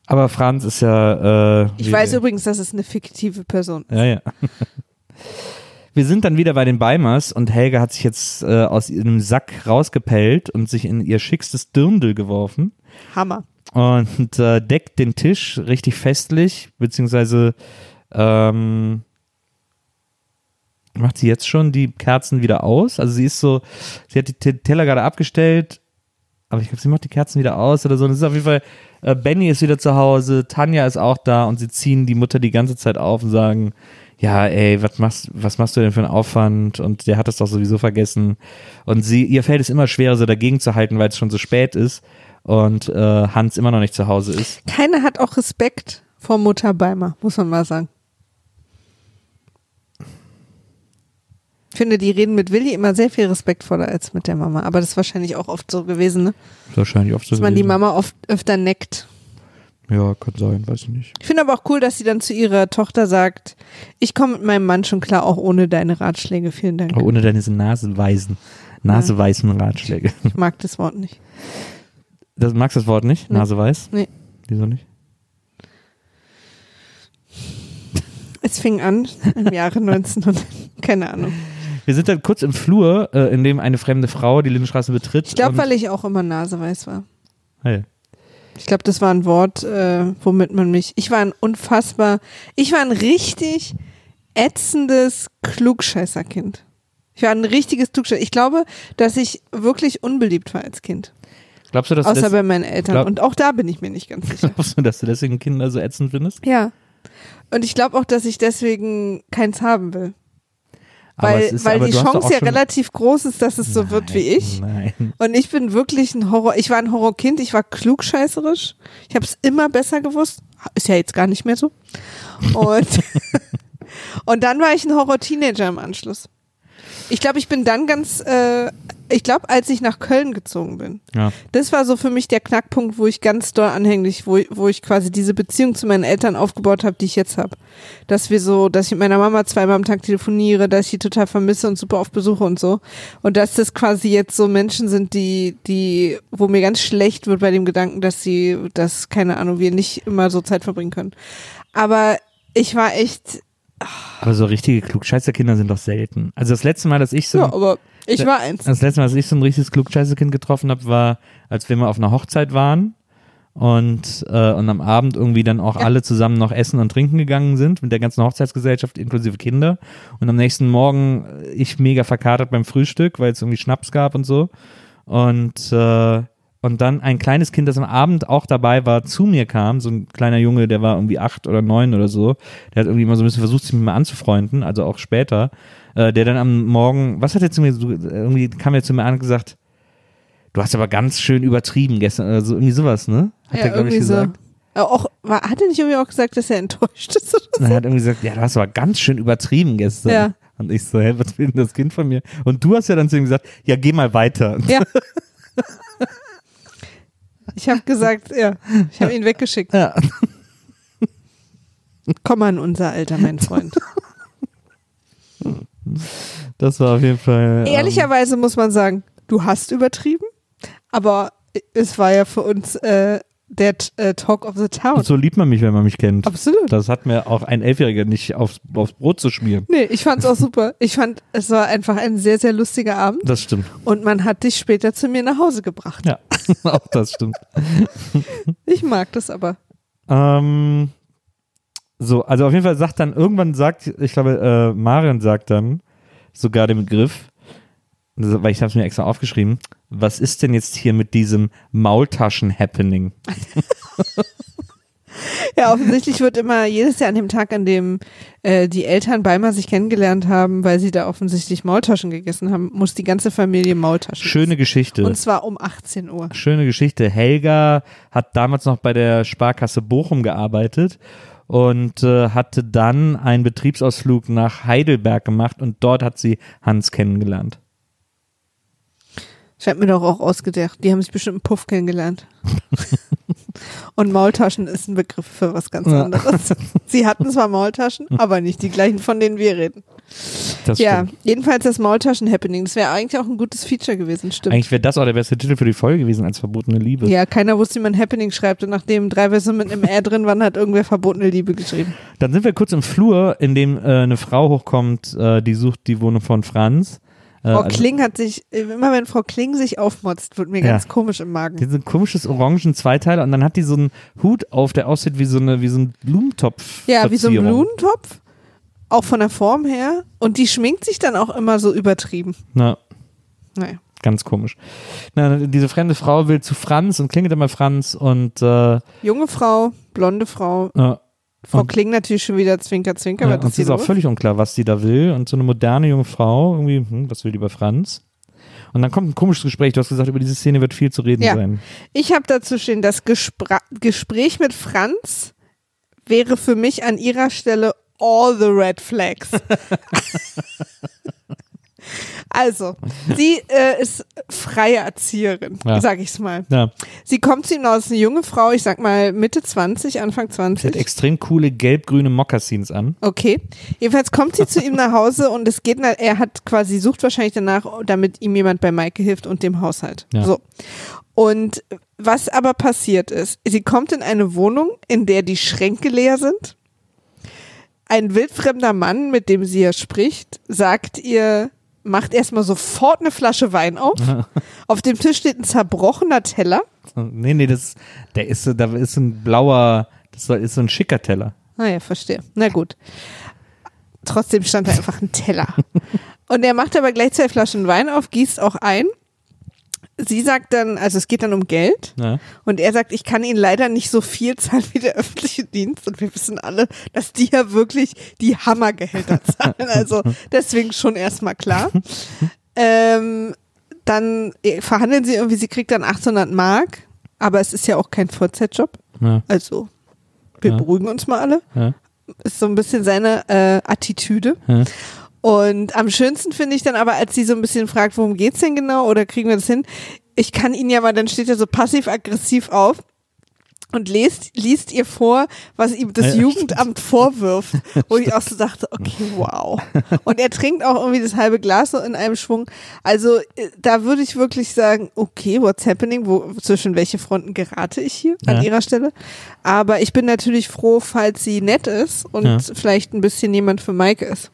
Aber Franz ist ja. Äh, Ich weiß übrigens, dass es eine fiktive Person ist. Ja, ja. Wir sind dann wieder bei den Beimers und Helga hat sich jetzt äh, aus ihrem Sack rausgepellt und sich in ihr schickstes Dirndl geworfen Hammer. Und äh, deckt den Tisch richtig festlich, beziehungsweise ähm, macht sie jetzt schon die Kerzen wieder aus. Also sie ist so, sie hat die Teller gerade abgestellt aber ich glaube, sie macht die Kerzen wieder aus oder so. Und es ist auf jeden Fall, äh, Benny ist wieder zu Hause, Tanja ist auch da und sie ziehen die Mutter die ganze Zeit auf und sagen, ja, ey, was machst, was machst du denn für einen Aufwand? Und der hat das doch sowieso vergessen. Und sie, ihr fällt es immer schwerer, so dagegen zu halten, weil es schon so spät ist und äh, Hans immer noch nicht zu Hause ist. Keiner hat auch Respekt vor Mutter Beimer, muss man mal sagen. Ich finde, die reden mit Willi immer sehr viel respektvoller als mit der Mama. Aber das ist wahrscheinlich auch oft so gewesen, ne? Wahrscheinlich oft so. dass man die gewesen. Mama oft öfter neckt. Ja, kann sein, weiß ich nicht. Ich finde aber auch cool, dass sie dann zu ihrer Tochter sagt, ich komme mit meinem Mann schon klar, auch ohne deine Ratschläge. Vielen Dank. Aber ohne deine naseweisen, naseweißen Ratschläge. Ich mag das Wort nicht. Das, magst du das Wort nicht? Nee. Naseweiß? Nee. Wieso nicht? Es fing an im Jahre 1900, keine Ahnung. Wir sind dann kurz im Flur, äh, in dem eine fremde Frau die Lindenstraße betritt. Ich glaube, weil ich auch immer naseweiß war. Hey. Ich glaube, das war ein Wort, äh, womit man mich. Ich war ein unfassbar. Ich war ein richtig ätzendes Klugscheißerkind. Ich war ein richtiges Klugscheißer. Ich glaube, dass ich wirklich unbeliebt war als Kind. Glaubst du, dass Außer bei meinen Eltern. glaub- Und auch da bin ich mir nicht ganz sicher. glaubst du, dass du deswegen Kinder so ätzend findest? ja. Und ich glaube auch, dass ich deswegen keins haben will. Aber Weil, ist- weil die Chance ja relativ groß ist, dass es so wird wie ich. Nein. Und ich bin wirklich ein Horror. Ich war ein Horrorkind, ich war klugscheißerisch. Ich habe es immer besser gewusst. Ist ja jetzt gar nicht mehr so. Und, und dann war ich ein Horror-Teenager im Anschluss. Ich glaube, ich bin dann ganz, äh, ich glaube, als ich nach Köln gezogen bin. Ja. Das war so für mich der Knackpunkt, wo ich ganz doll anhänglich, wo, wo ich quasi diese Beziehung zu meinen Eltern aufgebaut habe, die ich jetzt habe. Dass wir so, dass ich mit meiner Mama zweimal am Tag telefoniere, dass ich die total vermisse und super oft besuche und so. Und dass das quasi jetzt so Menschen sind, die, die, wo mir ganz schlecht wird bei dem Gedanken, dass sie, dass, keine Ahnung, wir nicht immer so Zeit verbringen können. Aber ich war echt, Aber so richtige Klugscheißerkinder sind doch selten. Also das letzte Mal, dass ich so ja, aber ich war eins. Das letzte Mal, dass ich so ein richtiges Klugscheißerkind getroffen habe, war, als wir mal auf einer Hochzeit waren und, äh, und am Abend irgendwie dann auch alle zusammen noch essen und trinken gegangen sind mit der ganzen Hochzeitsgesellschaft inklusive Kinder. Und am nächsten Morgen äh, ich mega verkatert beim Frühstück, weil es irgendwie Schnaps gab und so. Und, äh, und dann ein kleines Kind, das am Abend auch dabei war, zu mir kam, so ein kleiner Junge, der war irgendwie acht oder neun oder so, der hat irgendwie immer so ein bisschen versucht, sich mit mir anzufreunden, also auch später, äh, der dann am Morgen, was hat er zu mir, so, irgendwie kam er zu mir an und gesagt, du hast aber ganz schön übertrieben gestern, also irgendwie sowas, ne? Hat ja, er, glaube ich, irgendwie gesagt. so. Aber Auch, hat er nicht irgendwie auch gesagt, dass er enttäuscht ist? Oder Und er hat irgendwie gesagt, ja, du hast aber ganz schön übertrieben gestern. Ja. Und ich so, hä, was will denn das Kind von mir? Und du hast ja dann zu ihm gesagt, ja, geh mal weiter. Ja. Ich habe gesagt, ja, ich habe ihn weggeschickt. Ja. Komm in unser Alter, mein Freund. Das war auf jeden Fall. ähm, Ehrlicherweise muss man sagen, du hast übertrieben, aber es war ja für uns äh, der äh, Talk of the Town. Und so liebt man mich, wenn man mich kennt. Absolut. Das hat mir auch ein Elfjähriger nicht aufs, aufs Brot zu schmieren. Nee, ich fand's auch super. Ich fand, es war einfach ein sehr, sehr lustiger Abend Das stimmt. und man hat dich später zu mir nach Hause gebracht. Ja, auch das stimmt. Ich mag das aber. Ähm, so, also auf jeden Fall sagt dann, irgendwann sagt, ich glaube, äh, Marion sagt dann sogar den Begriff, weil ich habe es mir extra aufgeschrieben, was ist denn jetzt hier mit diesem Maultaschen-Happening? Ja, offensichtlich wird immer jedes Jahr an dem Tag, an dem äh, die Eltern Beimer sich kennengelernt haben, weil sie da offensichtlich Maultaschen gegessen haben, muss die ganze Familie Maultaschen Schöne essen. Geschichte. Und zwar um 18 Uhr. Schöne Geschichte. Helga hat damals noch bei der Sparkasse Bochum gearbeitet und äh, hatte dann einen Betriebsausflug nach Heidelberg gemacht und dort hat sie Hans kennengelernt. Ich hab mir doch auch ausgedacht. Die haben sich bestimmt im Puff kennengelernt. Und Maultaschen ist ein Begriff für was ganz Ja. anderes. Sie hatten zwar Maultaschen, aber nicht die gleichen, von denen wir reden. Das ja, stimmt. jedenfalls das Maultaschen-Happening. Das wäre eigentlich auch ein gutes Feature gewesen, stimmt. Eigentlich wäre das auch der beste Titel für die Folge gewesen als verbotene Liebe. ja, keiner wusste, wie man Happening schreibt. Und nachdem drei Versionen mit einem R drin waren, hat irgendwer verbotene Liebe geschrieben. Dann sind wir kurz im Flur, in dem äh, eine Frau hochkommt, äh, die sucht die Wohnung von Franz. Äh, Frau also- Kling hat sich, immer wenn Frau Kling sich aufmotzt, wird mir Ja. ganz komisch im Magen. Die sind komisches orangen Zweiteiler und dann hat die so einen Hut auf, der aussieht wie so eine wie so ein Blumentopf. Ja, wie so ein. Blumentopf. Auch von der Form her. Und die schminkt sich dann auch immer so übertrieben. Na, Naja. Ganz komisch. Na, diese fremde Frau will zu Franz und klingelt immer Franz und äh, Junge Frau, blonde Frau. ja, Frau Und- Kling natürlich schon wieder Zwinker, Zwinker. ja, und ist es ist auch völlig unklar, was die da will. Und so eine moderne junge Frau, irgendwie, hm, was will die bei Franz? Und dann kommt ein komisches Gespräch. Du hast gesagt, über diese Szene wird viel zu reden Ja. sein. Ich habe dazu stehen, das Gespra Gespräch mit Franz wäre für mich an ihrer Stelle all the red flags. also, sie äh, ist freie Erzieherin, Ja. sag ich's mal. Ja, Sie kommt zu ihm aus, eine junge Frau, ich sag mal Mitte 20, Anfang sie hat 20. extrem coole gelb-grüne Mokassins an. Okay. Jedenfalls kommt sie zu ihm nach Hause und es geht, er hat quasi, sucht wahrscheinlich danach, damit ihm jemand bei Maike hilft und dem Haushalt. Ja. So. Und was aber passiert ist, sie kommt in eine Wohnung, in der die Schränke leer sind. Ein wildfremder Mann, mit dem sie ja spricht, sagt ihr, macht erstmal sofort eine Flasche Wein auf. Auf dem Tisch steht ein zerbrochener Teller. Nee, nee, das, der ist, so- da ist ein blauer, das ist so ein schicker Teller. Ah ja, verstehe. Na gut. Trotzdem stand da einfach ein Teller. Und er macht aber gleich zwei Flaschen Wein auf, gießt auch ein. Sie sagt dann, also es geht dann um Geld. Ja. Und er sagt, ich kann Ihnen leider nicht so viel zahlen wie der öffentliche Dienst. Und wir wissen alle, dass die ja wirklich die Hammergehälter zahlen. Also deswegen schon erstmal klar. Ähm, dann äh, verhandeln sie irgendwie, sie kriegt dann 800 Mark. Aber es ist ja auch kein Vollzeitjob. Ja, Also wir Ja. beruhigen uns mal alle ist so ein bisschen seine äh, Attitüde. Und am schönsten finde ich dann aber, als sie so ein bisschen fragt, worum geht's denn genau oder kriegen wir das hin? Ich kann ihn ja mal, dann steht er so passiv-aggressiv auf und liest, liest ihr vor, was ihm das Ja, Jugendamt vorwirft. Wo ich auch so dachte, okay, wow. Und er trinkt auch irgendwie das halbe Glas so in einem Schwung. Also äh, da würde ich wirklich sagen, okay, what's happening? Wo, zwischen welche Fronten gerate ich hier Ja. an ihrer Stelle? Aber ich bin natürlich froh, falls sie nett ist und Ja. vielleicht ein bisschen jemand für Maike ist.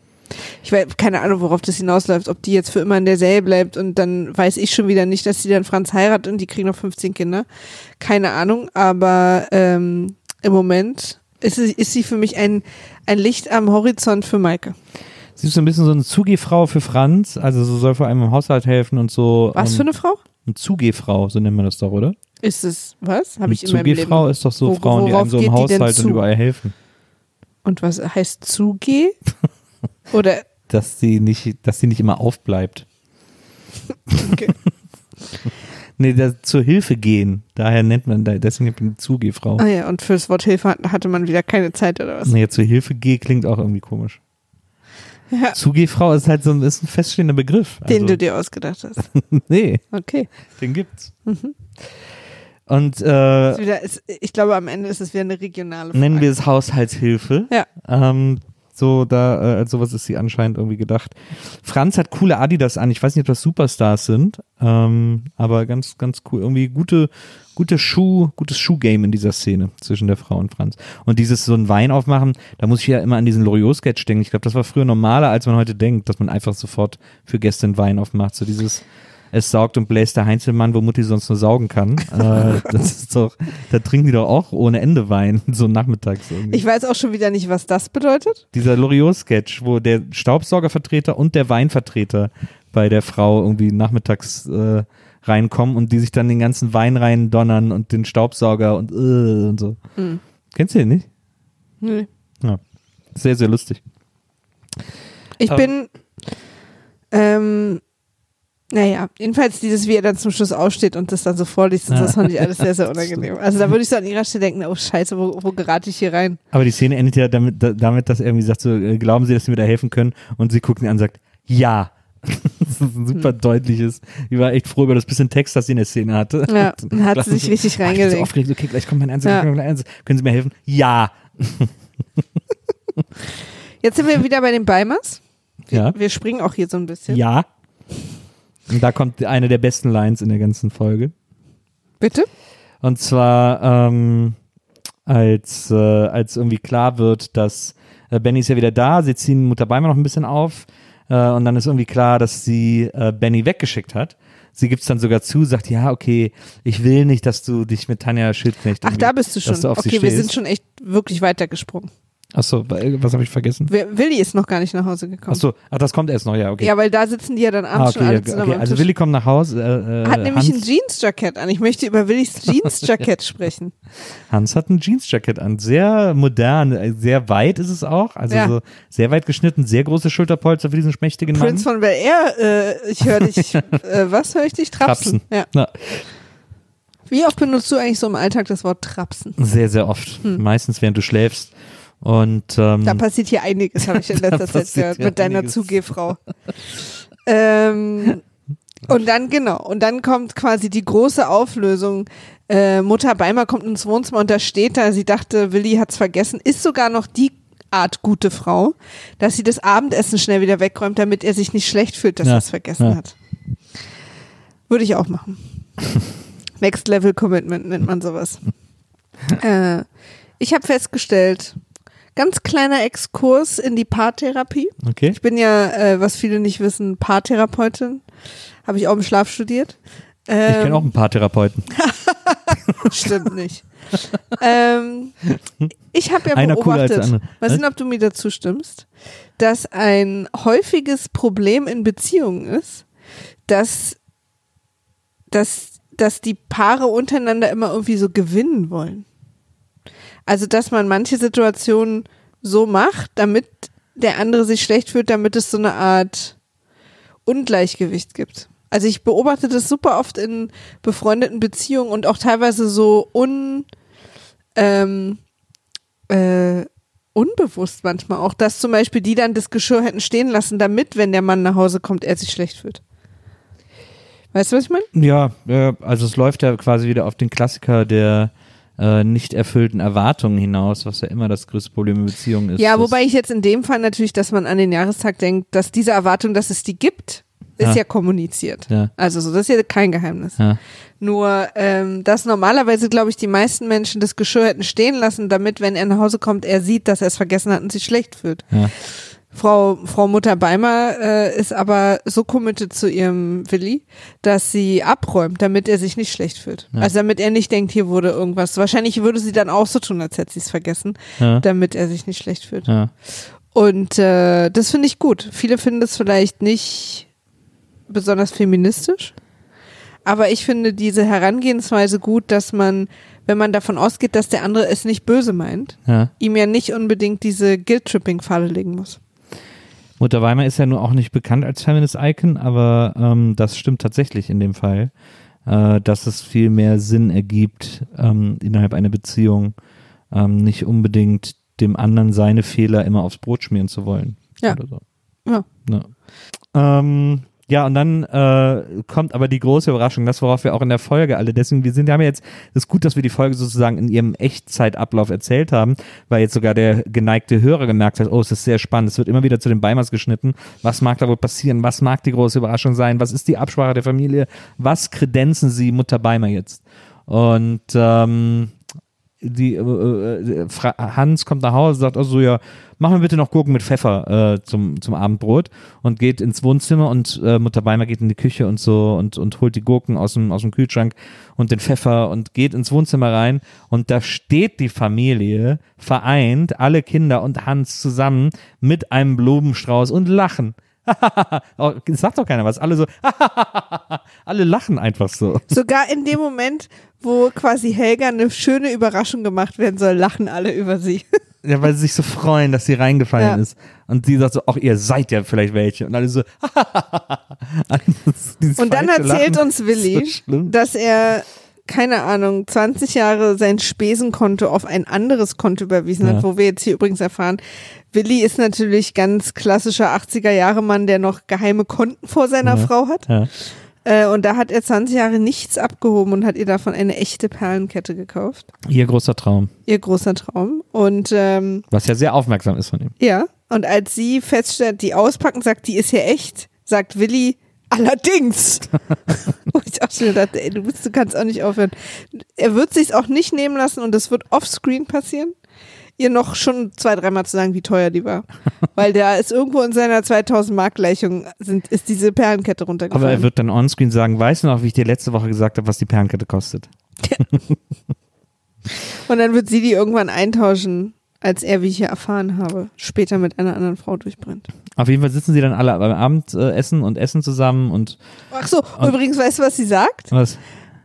Ich weiß, keine Ahnung, worauf das hinausläuft, ob die jetzt für immer in der Serie bleibt und dann weiß ich schon wieder nicht, dass sie dann Franz heiratet und die kriegen noch 15 Kinder. Keine Ahnung, aber ähm, im Moment ist sie, ist sie für mich ein, ein Licht am Horizont für Maike. Sie ist so ein bisschen so eine Zugehfrau für Franz, also so soll vor allem im Haushalt helfen und so. Was ähm, für eine Frau? Eine Zugehfrau, so nennt man das doch, oder? Ist es, was? Habe ich in Eine meinem Leben. Ist doch so Wo- Frauen, die einem so im Haushalt und überall helfen. Und was heißt Zugeh? Oder, Dass sie nicht, dass sie nicht immer aufbleibt. okay. Nee, das, zur Hilfe gehen. Daher nennt man, da- deswegen nennt man eine Zugehfrau. Ah ja, und fürs Wort Hilfe hat- hatte man wieder keine Zeit oder was? Nee, zur Hilfe geh klingt auch irgendwie komisch. Ja, Zugehfrau ist halt so ein, ist ein feststehender Begriff. den also, du dir ausgedacht hast. Nee, Okay. den gibt's. Mhm. Und Ist äh, wieder, ist, ich glaube, am Ende ist es wieder eine regionale Frage. nennen wir es Haushaltshilfe. Ja. Ähm, so, da, äh, als sowas ist sie anscheinend irgendwie gedacht. Franz hat coole Adidas an. Ich weiß nicht, ob das Superstars sind, ähm, aber ganz, ganz cool. Irgendwie gute, gute Schuh, gutes Schuhgame in dieser Szene zwischen der Frau und Franz. Und dieses so ein Wein aufmachen, da muss ich ja immer an diesen Loriot-Sketch denken. Ich glaube, das war früher normaler, als man heute denkt, dass man einfach sofort für Gäste einen Wein aufmacht. So dieses es saugt und bläst der Heinzelmann, wo Mutti sonst nur saugen kann. äh, das ist doch, da trinken die doch auch ohne Ende Wein, so nachmittags irgendwie. Ich weiß auch schon wieder nicht, was das bedeutet. Dieser Loriot-Sketch, wo der Staubsaugervertreter und der Weinvertreter bei der Frau irgendwie nachmittags äh, reinkommen und die sich dann den ganzen Wein rein donnern und den Staubsauger und, äh, und so. Hm. Kennst du den nicht? Nee. Ja. Sehr, sehr lustig. Ich Aber- bin, ähm, naja, jedenfalls dieses, wie er dann zum Schluss aussteht und das dann so vorliest, so, das fand ich alles sehr, sehr unangenehm. Also da würde ich so an ihrer Stelle denken, oh scheiße, wo, wo gerate ich hier rein? Aber die Szene endet ja damit, da, damit dass er irgendwie sagt, so, äh, glauben Sie, dass Sie mir da helfen können? Und sie guckt ihn an und sagt, ja. das ist ein super Hm. deutliches. Ich war echt froh über das bisschen Text, das sie in der Szene hatte. Ja, Und dann hat sie sich so, richtig ah, ich bin reingelegt. So aufgeregt, okay, gleich kommt mein Ernst, Ja. mein Ernst. Können Sie mir helfen? Ja. Jetzt sind wir wieder bei den Beimers. Wir, Ja. wir springen auch hier so ein bisschen. Ja. Und da kommt eine der besten Lines in der ganzen Folge. Bitte? Und zwar, ähm, als, äh, als irgendwie klar wird, dass äh, Benny ist ja wieder da, sie ziehen Mutter Beimer noch ein bisschen auf äh, und dann ist irgendwie klar, dass sie äh, Benny weggeschickt hat. Sie gibt es dann sogar zu, sagt, ja, okay, ich will nicht, dass du dich mit Tanja Schildknecht Ach, da bist du schon. du Okay, wir sind schon echt wirklich weitergesprungen. Achso, was habe ich vergessen? Willi ist noch gar nicht nach Hause gekommen. Achso, ach, das kommt erst noch, ja, okay. Ja, weil da sitzen die ja dann ah, abends schon okay, alle ja, zusammen okay. Also. Willi kommt nach Hause. Äh, äh, hat nämlich ein Hans, Jeansjackett an. Ich möchte über Willis Jeansjackett sprechen. Hans hat ein Jeansjacket an. Sehr modern, äh, sehr weit ist es auch. Also Ja. so sehr weit geschnitten, sehr große Schulterpolster für diesen schmächtigen Mann. Prince von Bel Air, äh, ich höre dich, äh, was höre ich dich? Trapsen. Trapsen. Ja. Na, Wie oft benutzt du eigentlich so im Alltag das Wort Trapsen? sehr, sehr oft. Meistens während du schläfst. Und ähm, Hm. Da passiert hier einiges, habe ich in letzter Zeit gehört, mit deiner. Zugehfrau. ähm, und dann, genau, und dann kommt quasi die große Auflösung. Äh, Mutter Beimer kommt ins Wohnzimmer und da steht da, sie dachte, Willi hat's vergessen, ist sogar noch die Art gute Frau, dass sie das Abendessen schnell wieder wegräumt, damit er sich nicht schlecht fühlt, dass Ja, er es vergessen ja. hat. Würde ich auch machen. Next Level Commitment nennt man sowas. äh, ich habe festgestellt, ganz kleiner Exkurs in die Paartherapie. okay. Ich bin ja, äh, was viele nicht wissen, Paartherapeutin. Habe ich auch im Schlaf studiert. Ich Ähm, kenne auch ein paar Therapeuten. Stimmt nicht. ähm, ich habe ja Einer beobachtet, mal sehen, ob du mir dazu stimmst, dass ein häufiges Problem in Beziehungen ist, dass, dass, dass die Paare untereinander immer irgendwie so gewinnen wollen. Also, dass man manche Situationen so macht, damit der andere sich schlecht fühlt, damit es so eine Art Ungleichgewicht gibt. Also ich beobachte das super oft in befreundeten Beziehungen und auch teilweise so un, ähm, äh, unbewusst manchmal auch, dass zum Beispiel die dann das Geschirr hätten stehen lassen, damit, wenn der Mann nach Hause kommt, er sich schlecht fühlt. Weißt du, was ich meine? Ja, äh, also es läuft ja quasi wieder auf den Klassiker der äh, nicht erfüllten Erwartungen hinaus, was ja immer das größte Problem in Beziehungen ist. Ja, wobei ich jetzt in dem Fall natürlich, dass man an den Jahrestag denkt, dass diese Erwartung, dass es die gibt, ist Ja. ja, kommuniziert. Ja. Also so, das ist ja kein Geheimnis. Ja. Nur, ähm, dass normalerweise, glaube ich, die meisten Menschen das Geschirr hätten stehen lassen, damit, wenn er nach Hause kommt, er sieht, dass er es vergessen hat und sich schlecht fühlt. Ja. Frau, Frau Mutter Beimer äh, ist aber so committed zu ihrem Willi, dass sie abräumt, damit er sich nicht schlecht fühlt. Ja. Also damit er nicht denkt, hier wurde irgendwas. Wahrscheinlich würde sie dann auch so tun, als hätte sie es vergessen, Ja. damit er sich nicht schlecht fühlt. Ja. Und äh, das finde ich gut. Viele finden das vielleicht nicht besonders feministisch, aber ich finde diese Herangehensweise gut, dass man, wenn man davon ausgeht, dass der andere es nicht böse meint, Ja. ihm ja nicht unbedingt diese Guilt-Tripping-Falle legen muss. Mutter Weimar ist ja nun auch nicht bekannt als Feminist-Icon, aber ähm, das stimmt tatsächlich in dem Fall, äh, dass es viel mehr Sinn ergibt, ähm, innerhalb einer Beziehung ähm, nicht unbedingt dem anderen seine Fehler immer aufs Brot schmieren zu wollen. Ja. Oder so. Ja. Ja. Ähm, ja, und dann äh, kommt aber die große Überraschung, das worauf wir auch in der Folge alle, deswegen, wir sind, wir haben ja jetzt, es ist gut, dass wir die Folge sozusagen in ihrem Echtzeitablauf erzählt haben, weil jetzt sogar der geneigte Hörer gemerkt hat, oh, es ist sehr spannend, es wird immer wieder zu den Beimers geschnitten, was mag da wohl passieren, was mag die große Überraschung sein, was ist die Absprache der Familie, was kredenzen sie Mutter Beimer jetzt? Und ähm, die äh, äh, Fra Hans kommt nach Hause, sagt also ja, mach mir bitte noch Gurken mit Pfeffer äh, zum zum Abendbrot und geht ins Wohnzimmer und äh, Mutter Beimer geht in die Küche und so und und holt die Gurken aus dem aus dem Kühlschrank und den Pfeffer und geht ins Wohnzimmer rein und da steht die Familie vereint, alle Kinder und Hans zusammen mit einem Blumenstrauß und lachen. Oh, Sagt doch keiner was. Alle so, alle lachen einfach so. Sogar in dem Moment, wo quasi Helga eine schöne Überraschung gemacht werden soll, lachen alle über sie. Ja, weil sie sich so freuen, dass sie reingefallen Ja. ist. Und sie sagt so, ach, ihr seid ja vielleicht welche. Und alle so, Dieses Und dann erzählt Lachen uns Willi, so dass er, keine Ahnung, 20 Jahre sein Spesenkonto auf ein anderes Konto überwiesen Ja. hat, wo wir jetzt hier übrigens erfahren, Willi ist natürlich ganz klassischer 80er-Jahre-Mann, der noch geheime Konten vor seiner Ja. Frau hat. Ja. Äh, und da hat er 20 Jahre nichts abgehoben und hat ihr davon eine echte Perlenkette gekauft. Ihr großer Traum, Ihr großer Traum. Und ähm, was ja sehr aufmerksam ist von ihm. ja, und als sie feststellt, die auspacken, sagt, die ist ja echt, sagt Willi, allerdings. Wo ich auch schon dachte, ey, du, bist, du kannst auch nicht aufhören. Er wird sich's auch nicht nehmen lassen und das wird offscreen passieren, ihr noch schon zwei, dreimal zu sagen, wie teuer die war. Weil da ist irgendwo in seiner 2000 Mark Gleichung sind, ist diese Perlenkette Aber runtergefallen. er wird dann onscreen sagen, weißt du noch, wie ich dir letzte Woche gesagt habe, was die Perlenkette kostet? und dann wird sie die irgendwann eintauschen als er, wie ich hier erfahren habe, später mit einer anderen Frau durchbrennt. Auf jeden Fall sitzen sie dann alle beim Abendessen und essen zusammen und Ach so, übrigens, weißt du, was sie sagt? was?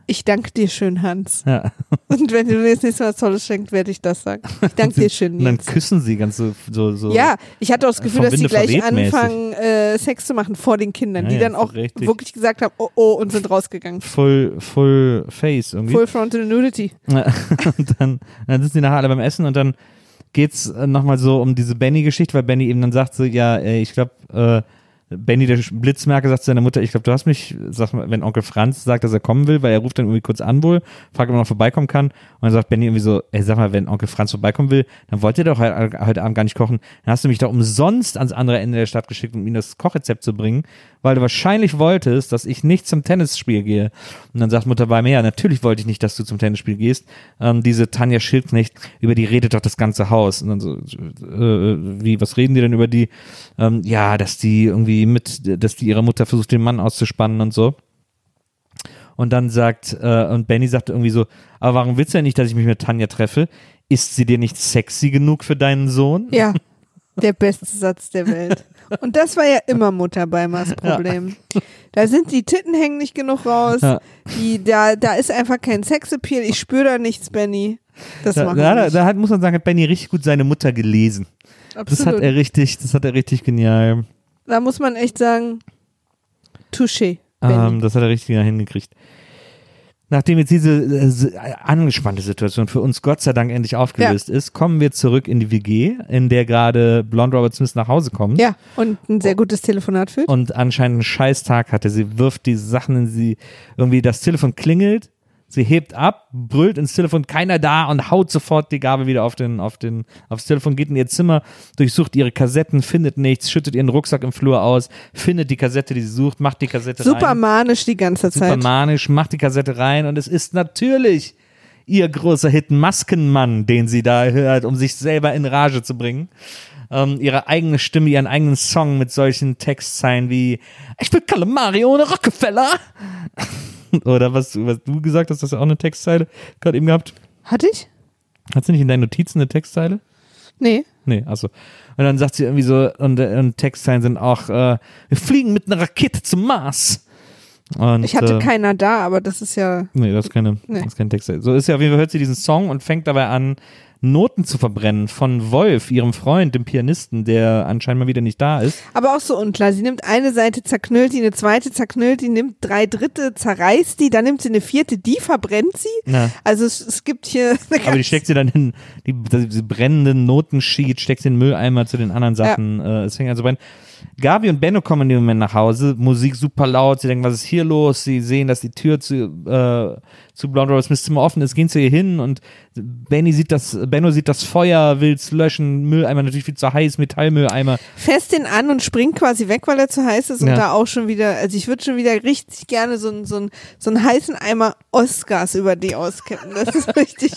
Ich danke dir schön, Hans. Ja. Und wenn du mir das nächste Mal was Tolles schenkst, werde ich das sagen. Ich danke dir schön, Und dann Nils. küssen sie ganz so. so, so Ja, ich hatte auch das Gefühl, dass sie gleich anfangen, äh, Sex zu machen vor den Kindern, Ja, die ja, dann auch richtig. wirklich gesagt haben, oh oh, und sind rausgegangen. Full, full face irgendwie. Full frontal nudity. und dann, dann sitzen die nachher alle beim Essen und dann geht's äh, nochmal so um diese Benny-Geschichte, weil Benny eben dann sagt so, ja, ey, ich glaube, äh, Benny, der Blitzmerker, sagt zu seiner Mutter, ich glaube, du hast mich, sag mal, wenn Onkel Franz sagt, dass er kommen will, weil er ruft dann irgendwie kurz an wohl, fragt, ob er noch vorbeikommen kann. Und dann sagt Benny irgendwie so, ey, sag mal, wenn Onkel Franz vorbeikommen will, dann wollt ihr doch heute, Abend gar nicht kochen. Dann hast du mich doch umsonst ans andere Ende der Stadt geschickt, um ihm das Kochrezept zu bringen, weil du wahrscheinlich wolltest, dass ich nicht zum Tennisspiel gehe. Und dann sagt Mutter bei mir, ja, natürlich wollte ich nicht, dass du zum Tennisspiel gehst. Ähm, diese Tanja Schildknecht, über die redet doch das ganze Haus. Und dann so, äh, wie, was reden die denn über die? Ähm, ja, dass die irgendwie mit, dass die ihrer Mutter versucht, den Mann auszuspannen und so. Und dann sagt, äh, und Benny sagt irgendwie so, aber warum willst du denn nicht, dass ich mich mit Tanja treffe? Ist sie dir nicht sexy genug für deinen Sohn? Ja, der beste Satz der Welt. Und das war ja immer Mutter Beimers Problem. Da sind die Titten hängen nicht genug raus. Ja. Die, da, da ist einfach kein Sexappeal. Ich spüre da nichts, Benny. Das Da, da, da, da hat, muss man sagen, hat Benny richtig gut seine Mutter gelesen. Das Absolut. hat er richtig, das hat er richtig genial. Da muss man echt sagen, touché. Ähm, das hat er richtig hingekriegt. Nachdem jetzt diese äh, angespannte Situation für uns Gott sei Dank endlich aufgelöst ist, kommen wir zurück in die WG, in der gerade Blonde Robert Smith nach Hause kommt. ja, und ein sehr gutes Telefonat führt. und anscheinend einen Scheißtag hatte. Sie wirft die Sachen in sie, irgendwie das Telefon klingelt, sie hebt ab, brüllt ins Telefon, keiner da und haut sofort die Gabel wieder auf den, auf den, aufs Telefon, geht in ihr Zimmer, durchsucht ihre Kassetten, findet nichts, schüttet ihren Rucksack im Flur aus, findet die Kassette, die sie sucht, macht die Kassette Super rein. manisch die ganze Super Zeit. manisch, macht die Kassette rein und es ist natürlich ihr großer Hit Maskenmann, den sie da hört, um sich selber in Rage zu bringen. Ähm, ihre eigene Stimme, ihren eigenen Song mit solchen Textzeilen wie Ich bin Calamari ohne Rockefeller. Oder was, was du gesagt hast, das ist ja auch eine Textzeile gerade eben gehabt. Hatte ich? Hast du nicht in deinen Notizen eine Textzeile? Nee. Nee, also. Und dann sagt sie irgendwie so, und, äh, und Textzeilen sind auch, äh, wir fliegen mit einer Rakete zum Mars. Und, Ich hatte äh, keiner da, aber das ist ja. Nee, das ist, keine, Nee. das ist kein Text. So ist ja auf jeden Fall, hört sie diesen Song und fängt dabei an, Noten zu verbrennen von Wolf, ihrem Freund, dem Pianisten, der anscheinend mal wieder nicht da ist. Aber auch so unklar. Sie nimmt eine Seite, zerknüllt die, eine zweite zerknüllt die, nimmt drei Dritte, zerreißt die, dann nimmt sie eine vierte, die verbrennt sie. Na, Also es, es gibt hier. eine aber die steckt sie dann in, die, diese brennenden Notensheet, steckt sie in den Mülleimer zu den anderen Sachen. Äh, es fängt an zu brennen. Gabi und Benno kommen in dem Moment nach Hause, Musik super laut, sie denken, was ist hier los? Sie sehen, dass die Tür zu, äh, zu Blonde Rose Smiths Zimmer offen ist, gehen zu ihr hin und Benny sieht das, Benno sieht das Feuer, will es löschen, Mülleimer natürlich viel zu heiß, Metallmülleimer. fest den an und springt quasi weg, weil er zu heiß ist und Ja. da auch schon wieder, also ich würde schon wieder richtig gerne so, einen- so, so einen heißen Eimer Oscars über die auskippen. Das ist richtig,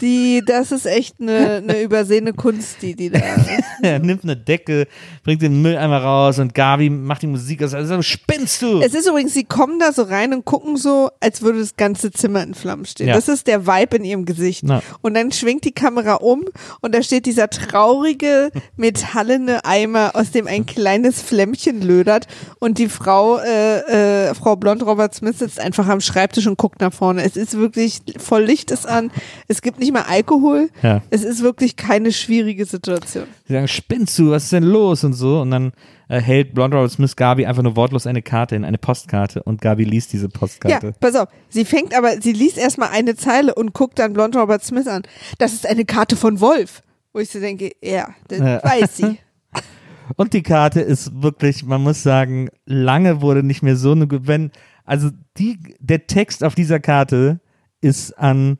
die, das ist echt eine, eine übersehene Kunst, die, die da. Er nimmt eine Decke, bringt den Mülleimer raus und Gabi macht die Musik aus. Also spinnst du? Es ist übrigens, sie kommen da so rein und gucken so, als würde das ganze Zimmer in Flammen stehen. Ja. Das ist der Vibe in ihrem Gesicht. Na. Und dann schwingt die Kamera um und da steht dieser traurige, metallene Eimer, aus dem ein kleines Flämmchen lödert. Und die Frau, äh, äh, Frau Blond Robert Smith sitzt einfach am Schreibtisch und guckt nach vorne. Es ist wirklich, voll Licht ist an. Es gibt nicht mal Alkohol. Ja. Es ist wirklich keine schwierige Situation. Sie sagen, spinnst du, was ist denn los und so. Und dann äh, hält Blonde Robert Smith Gabi einfach nur wortlos eine Karte in, eine Postkarte und Gabi liest diese Ja, Postkarte. pass auf. Sie fängt aber, sie liest erstmal eine Zeile und guckt dann Blond Robert Smith an. Das ist eine Karte von Wolf. Wo ich so denke, ja, das Ja. weiß sie. Und die Karte ist wirklich, man muss sagen, lange wurde nicht mehr so eine, wenn, also die, der Text auf dieser Karte ist an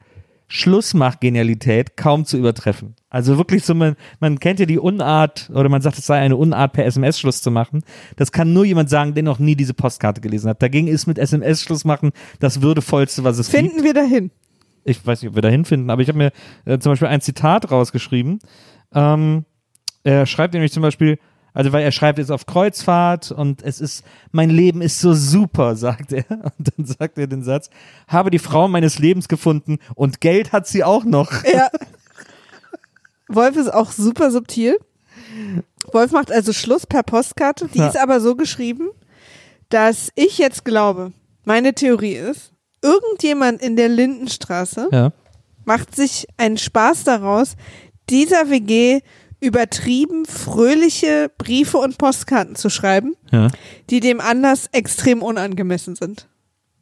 Schlussmach-Genialität kaum zu übertreffen. Also wirklich so, man, man kennt ja die Unart, oder man sagt, es sei eine Unart, per SMS Schluss zu machen. Das kann nur jemand sagen, der noch nie diese Postkarte gelesen hat. Dagegen ist mit SMS Schluss machen das würdevollste, was es gibt. Finden wir dahin. ich weiß nicht, ob wir da hinfinden, aber ich habe mir äh, zum Beispiel ein Zitat rausgeschrieben. Ähm, er schreibt nämlich zum Beispiel, also weil er schreibt jetzt auf Kreuzfahrt und es ist, mein Leben ist so super, sagt er. Und dann sagt er den Satz, habe die Frau meines Lebens gefunden und Geld hat sie auch noch. Ja. Wolf ist auch super subtil. Wolf macht also Schluss per Postkarte. Die Ja. ist aber so geschrieben, dass ich jetzt glaube, meine Theorie ist, irgendjemand in der Lindenstraße Ja. macht sich einen Spaß daraus, dieser WG übertrieben fröhliche Briefe und Postkarten zu schreiben, Ja. die dem Anlass extrem unangemessen sind.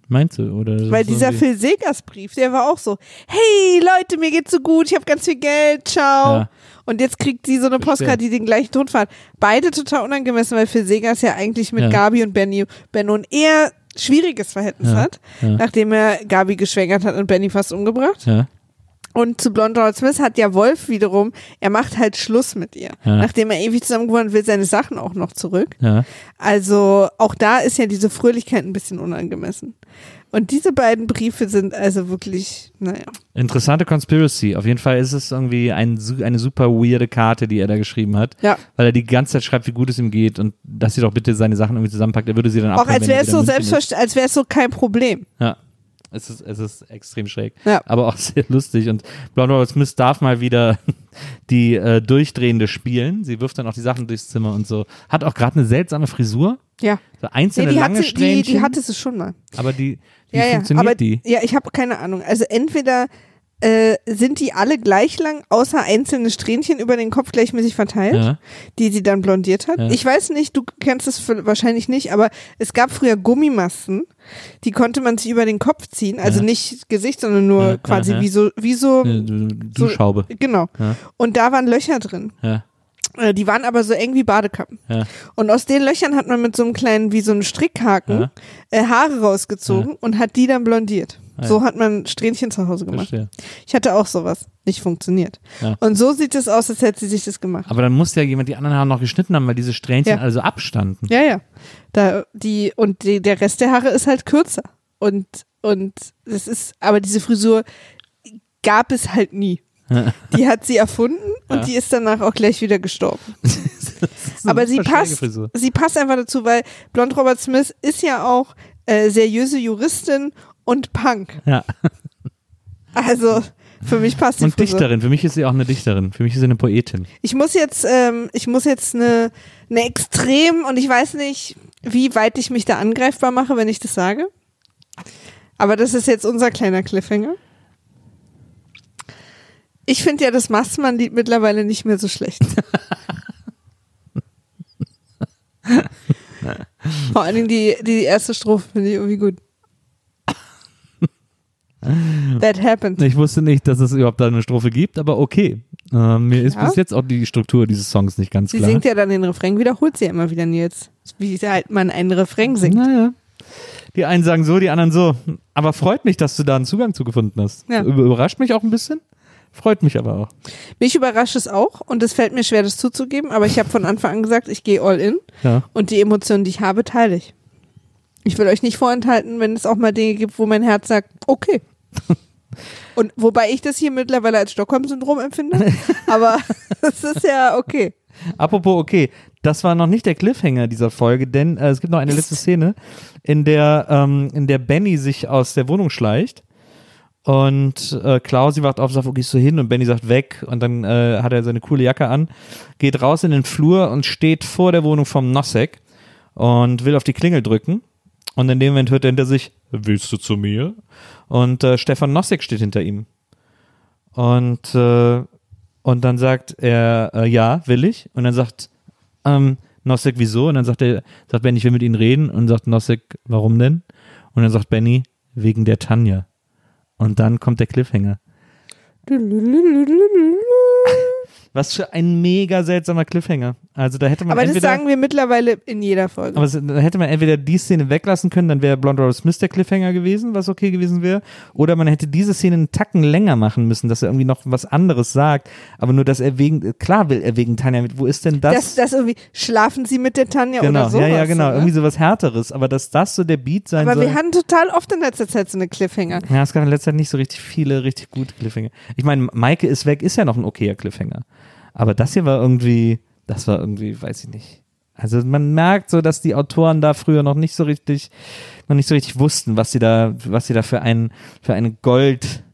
Meinst du? Oder Weil dieser Phil Segers Brief, der war auch so, hey Leute, mir geht's so gut, ich habe ganz viel Geld, ciao. Ja. Und jetzt kriegt sie so eine. Postkarte, die den gleichen Ton hat. Beide total unangemessen, weil Phil Segers ja eigentlich mit Ja. Gabi und Benny, Benno ein eher schwieriges Verhältnis Ja. hat, nachdem er Gabi geschwängert hat und Benny fast umgebracht. Ja. Und zu Blonde Howard Smith hat ja Wolf wiederum, er macht halt Schluss mit ihr. Ja. Nachdem er ewig zusammen gewohnt hat, will seine Sachen auch noch zurück. Ja. Also auch da ist ja diese Fröhlichkeit ein bisschen unangemessen. Und diese beiden Briefe sind also wirklich, naja. Interessante Conspiracy. Auf jeden Fall ist es irgendwie ein, eine super weirde Karte, die er da geschrieben hat. Ja. Weil er die ganze Zeit schreibt, wie gut es ihm geht und dass sie doch bitte seine Sachen irgendwie zusammenpackt. Er würde sie dann Auch abholen, als wenn wäre es so selbstverständlich, als wäre es so kein Problem. Ja. Es ist, es ist extrem schräg. Ja. Aber auch sehr lustig. Und Blonde Howard Smith darf mal wieder die äh, Durchdrehende spielen. Sie wirft dann auch die Sachen durchs Zimmer und so. Hat auch gerade eine seltsame Frisur. Ja. So Nee, einzelne die, lange hatte, die, die hatte sie schon mal. aber die, wie ja, funktioniert aber, die? Ja, ich habe keine Ahnung. Also entweder äh, sind die alle gleich lang, außer einzelne Strähnchen über den Kopf gleichmäßig verteilt, Ja. die sie dann blondiert hat. Ja. Ich weiß nicht, du kennst es wahrscheinlich nicht, aber es gab früher Gummimasken, die konnte man sich über den Kopf ziehen, also Ja. nicht Gesicht, sondern nur Ja, quasi ja, ja. wie so, wie so, Du- Duschhaube. genau. Ja. Und da waren Löcher drin. Ja. Äh, Die waren aber so eng wie Badekappen. Ja. Und aus den Löchern hat man mit so einem kleinen, wie so einem Strickhaken, Ja. äh, Haare rausgezogen und hat die dann blondiert. Ah, ja. So hat man Strähnchen zu Hause gemacht. Verstehe. Ich hatte auch sowas. Nicht funktioniert. Ja. Und so sieht es aus, als hätte sie sich das gemacht. Aber dann muss ja jemand die anderen Haare noch geschnitten haben, weil diese Strähnchen also abstanden. Ja, ja. Da, die, und die, der Rest der Haare ist halt kürzer. Und, und das ist, aber diese Frisur gab es halt nie. Die hat sie erfunden und Ja. die ist danach auch gleich wieder gestorben. Aber sie passt, Frisur. sie passt einfach dazu, weil Blond Robert Smith ist ja auch äh, seriöse Juristin und Punk. Ja. Also für mich passt die Und Frisur. Dichterin. Für mich ist sie auch eine Dichterin. Für mich ist sie eine Poetin. Ich muss jetzt, ähm, ich muss jetzt eine, eine extrem und ich weiß nicht, wie weit ich mich da angreifbar mache, wenn ich das sage. Aber das ist jetzt unser kleiner Cliffhanger. Ich finde ja das Mastmann-Lied mittlerweile nicht mehr so schlecht. Vor allen Dingen die, die erste Strophe finde ich irgendwie gut. That happened. Ich wusste nicht, dass es überhaupt da eine Strophe gibt, aber okay. Äh, mir ist Ja. bis jetzt auch die Struktur dieses Songs nicht ganz Sie klar. singt ja dann den Refrain, wiederholt sie ja immer wieder, Nils. Wie halt man einen Refrain singt. Naja. Die einen sagen so, die anderen so. Aber freut mich, dass du da einen Zugang zu gefunden hast. Ja. Über- Überrascht mich auch ein bisschen. Freut mich aber auch. Mich überrascht es auch und es fällt mir schwer, das zuzugeben, aber ich habe von Anfang an gesagt, ich gehe all in Ja. und die Emotionen, die ich habe, teile ich. Ich will euch nicht vorenthalten, wenn es auch mal Dinge gibt, wo mein Herz sagt, okay. Und wobei ich das hier mittlerweile als Stockholm-Syndrom empfinde, aber es ist ja okay. Apropos, okay, das war noch nicht der Cliffhanger dieser Folge, denn äh, es gibt noch eine letzte Szene, in der, ähm, in der Benny sich aus der Wohnung schleicht und äh, Klausi wacht auf, sagt, wo gehst du hin? Und Benny sagt, weg. Und dann äh, hat er seine coole Jacke an, geht raus in den Flur und steht vor der Wohnung vom Nosek und will auf die Klingel drücken. Und in dem Moment hört er hinter sich, willst du zu mir? Und äh, Stefan Nosek steht hinter ihm. Und, äh, und dann sagt er, äh, ja, will ich. Und dann sagt ähm, Nosek, wieso? Und dann sagt er, sagt Benny, ich will mit Ihnen reden. Und sagt Nosek, warum denn? Und dann sagt Benny, wegen der Tanja. Und dann kommt der Cliffhanger. Was für ein mega seltsamer Cliffhanger. Also da hätte man Aber das entweder, sagen wir mittlerweile in jeder Folge. aber da hätte man entweder die Szene weglassen können, dann wäre Blonde Rose Smith der Cliffhanger gewesen, was okay gewesen wäre. Oder man hätte diese Szene einen Tacken länger machen müssen, dass er irgendwie noch was anderes sagt. Aber nur, dass er wegen, klar will er wegen Tanja mit. Wo ist denn das? das, das irgendwie, schlafen Sie mit der Tanja genau, oder sowas. ja, ja, genau. ne? Irgendwie sowas Härteres. Aber dass das so der Beat sein Aber soll. wir hatten total oft in letzter Zeit so eine Cliffhanger. Ja, es gab in letzter Zeit nicht so richtig viele richtig gute Cliffhanger. Ich meine, Maike ist weg, ist ja noch ein okayer Cliffhanger. Aber das hier war irgendwie, das war irgendwie, weiß ich nicht. Also man merkt so, dass die Autoren da früher noch nicht so richtig, noch nicht so richtig wussten, was sie da, was sie da für ein, für eine Gold,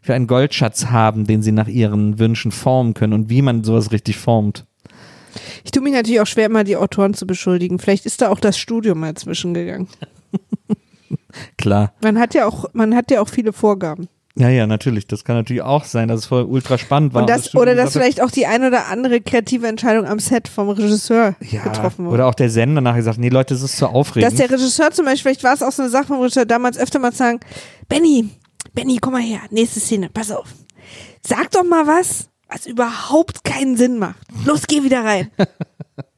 für einen Goldschatz haben, den sie nach ihren Wünschen formen können und wie man sowas richtig formt. Ich tue mich natürlich auch schwer, immer die Autoren zu beschuldigen. Vielleicht ist da auch das Studium mal zwischengegangen. Klar. Man hat ja auch, man hat ja auch viele Vorgaben. Ja, ja, natürlich. Das kann natürlich auch sein, dass es voll ultra spannend war. Und das, Studium oder dass vielleicht auch die ein oder andere kreative Entscheidung am Set vom Regisseur ja, getroffen wurde. Oder auch der Sender nachher gesagt, nee Leute, das ist zu aufregend. Dass der Regisseur zum Beispiel, vielleicht war es auch so eine Sache vom Regisseur damals öfter mal sagen, Benny, Benny, komm mal her, nächste Szene, pass auf. Sag doch mal was, was überhaupt keinen Sinn macht. Los, geh wieder rein.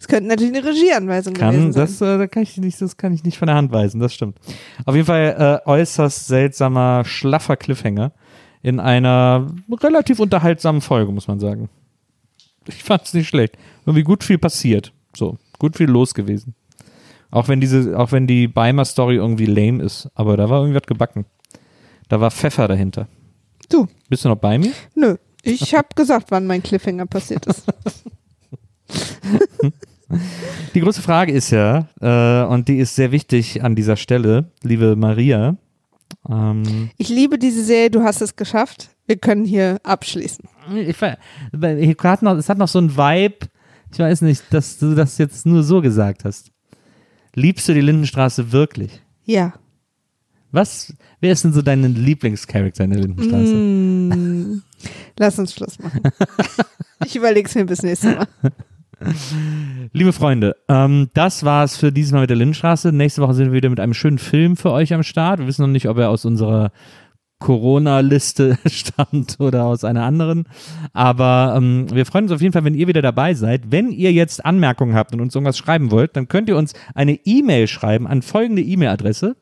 Das könnte natürlich eine Regieanweisung kann, gewesen sein. das, äh, da kann ich nicht, das kann ich nicht von der Hand weisen, das stimmt. Auf jeden Fall äh, äußerst seltsamer, schlaffer Cliffhanger in einer relativ unterhaltsamen Folge, muss man sagen. Ich fand's nicht schlecht. Irgendwie gut viel passiert. So, gut viel los gewesen. Auch wenn diese, auch wenn die Beimer-Story irgendwie lame ist, aber da war irgendwie was gebacken. Da war Pfeffer dahinter. Du, Bist du noch bei mir? nö. Ich habe gesagt, wann mein Cliffhanger passiert ist. Die große Frage ist ja, äh, und die ist sehr wichtig an dieser Stelle, liebe Maria. Ähm, Ich liebe diese Serie, du hast es geschafft. Wir können hier abschließen. ich, ich noch, es hat noch so ein Vibe, ich weiß nicht, dass du das jetzt nur so gesagt hast. Liebst du die Lindenstraße wirklich? Ja. Was, wer ist denn so dein Lieblingscharakter in der Lindenstraße? Mm, lass uns Schluss machen. Ich überlege es mir bis nächstes Mal. Liebe Freunde, ähm, das war's für dieses Mal mit der Lindenstraße. Nächste Woche sind wir wieder mit einem schönen Film für euch am Start. Wir wissen noch nicht, ob er aus unserer Corona-Liste stammt oder aus einer anderen. Aber ähm, wir freuen uns auf jeden Fall, wenn ihr wieder dabei seid. Wenn ihr jetzt Anmerkungen habt und uns irgendwas schreiben wollt, dann könnt ihr uns eine E-Mail schreiben an folgende E-Mail-Adresse.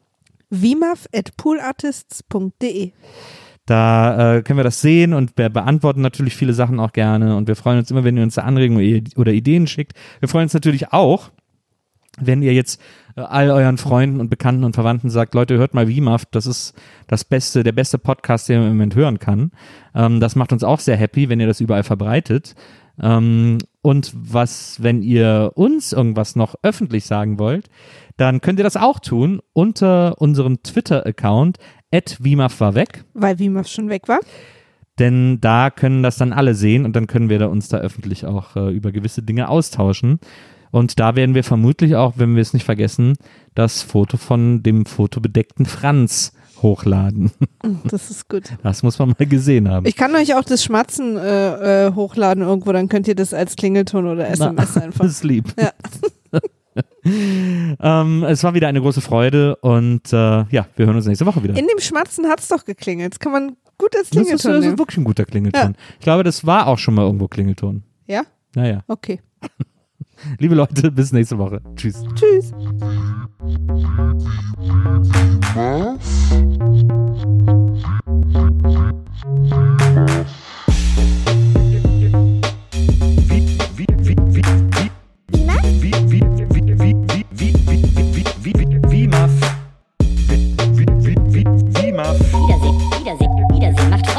vimaf.poolartists.de Da äh, können wir das sehen und wir beantworten natürlich viele Sachen auch gerne und wir freuen uns immer, wenn ihr uns Anregungen oder Ideen schickt. Wir freuen uns natürlich auch, wenn ihr jetzt äh, all euren Freunden und Bekannten und Verwandten sagt, Leute, hört mal WIMAF, das ist das beste, der beste Podcast, den man im Moment hören kann. Ähm, das macht uns auch sehr happy, wenn ihr das überall verbreitet. Ähm, und was, wenn ihr uns irgendwas noch öffentlich sagen wollt, dann könnt ihr das auch tun unter unserem Twitter-Account @wimaf war weg. Weil Vimaf schon weg war. Denn da können das dann alle sehen und dann können wir da uns da öffentlich auch äh, über gewisse Dinge austauschen. Und da werden wir vermutlich auch, wenn wir es nicht vergessen, das Foto von dem fotobedeckten Franz hochladen. Das ist gut. Das muss man mal gesehen haben. Ich kann euch auch das Schmatzen äh, äh, hochladen irgendwo, dann könnt ihr das als Klingelton oder SMS Na, einfach. Das ist lieb. Ja. ähm, es war wieder eine große Freude und äh, ja, wir hören uns nächste Woche wieder. In dem Schmatzen hat es doch geklingelt. Das kann man gut als das ist, Klingelton das ist nehmen. wirklich ein guter Klingelton. Ich glaube, das war auch schon mal irgendwo Klingelton. Ja? Naja. Okay. Liebe Leute, bis nächste Woche. Tschüss. Tschüss. Wiedersehen,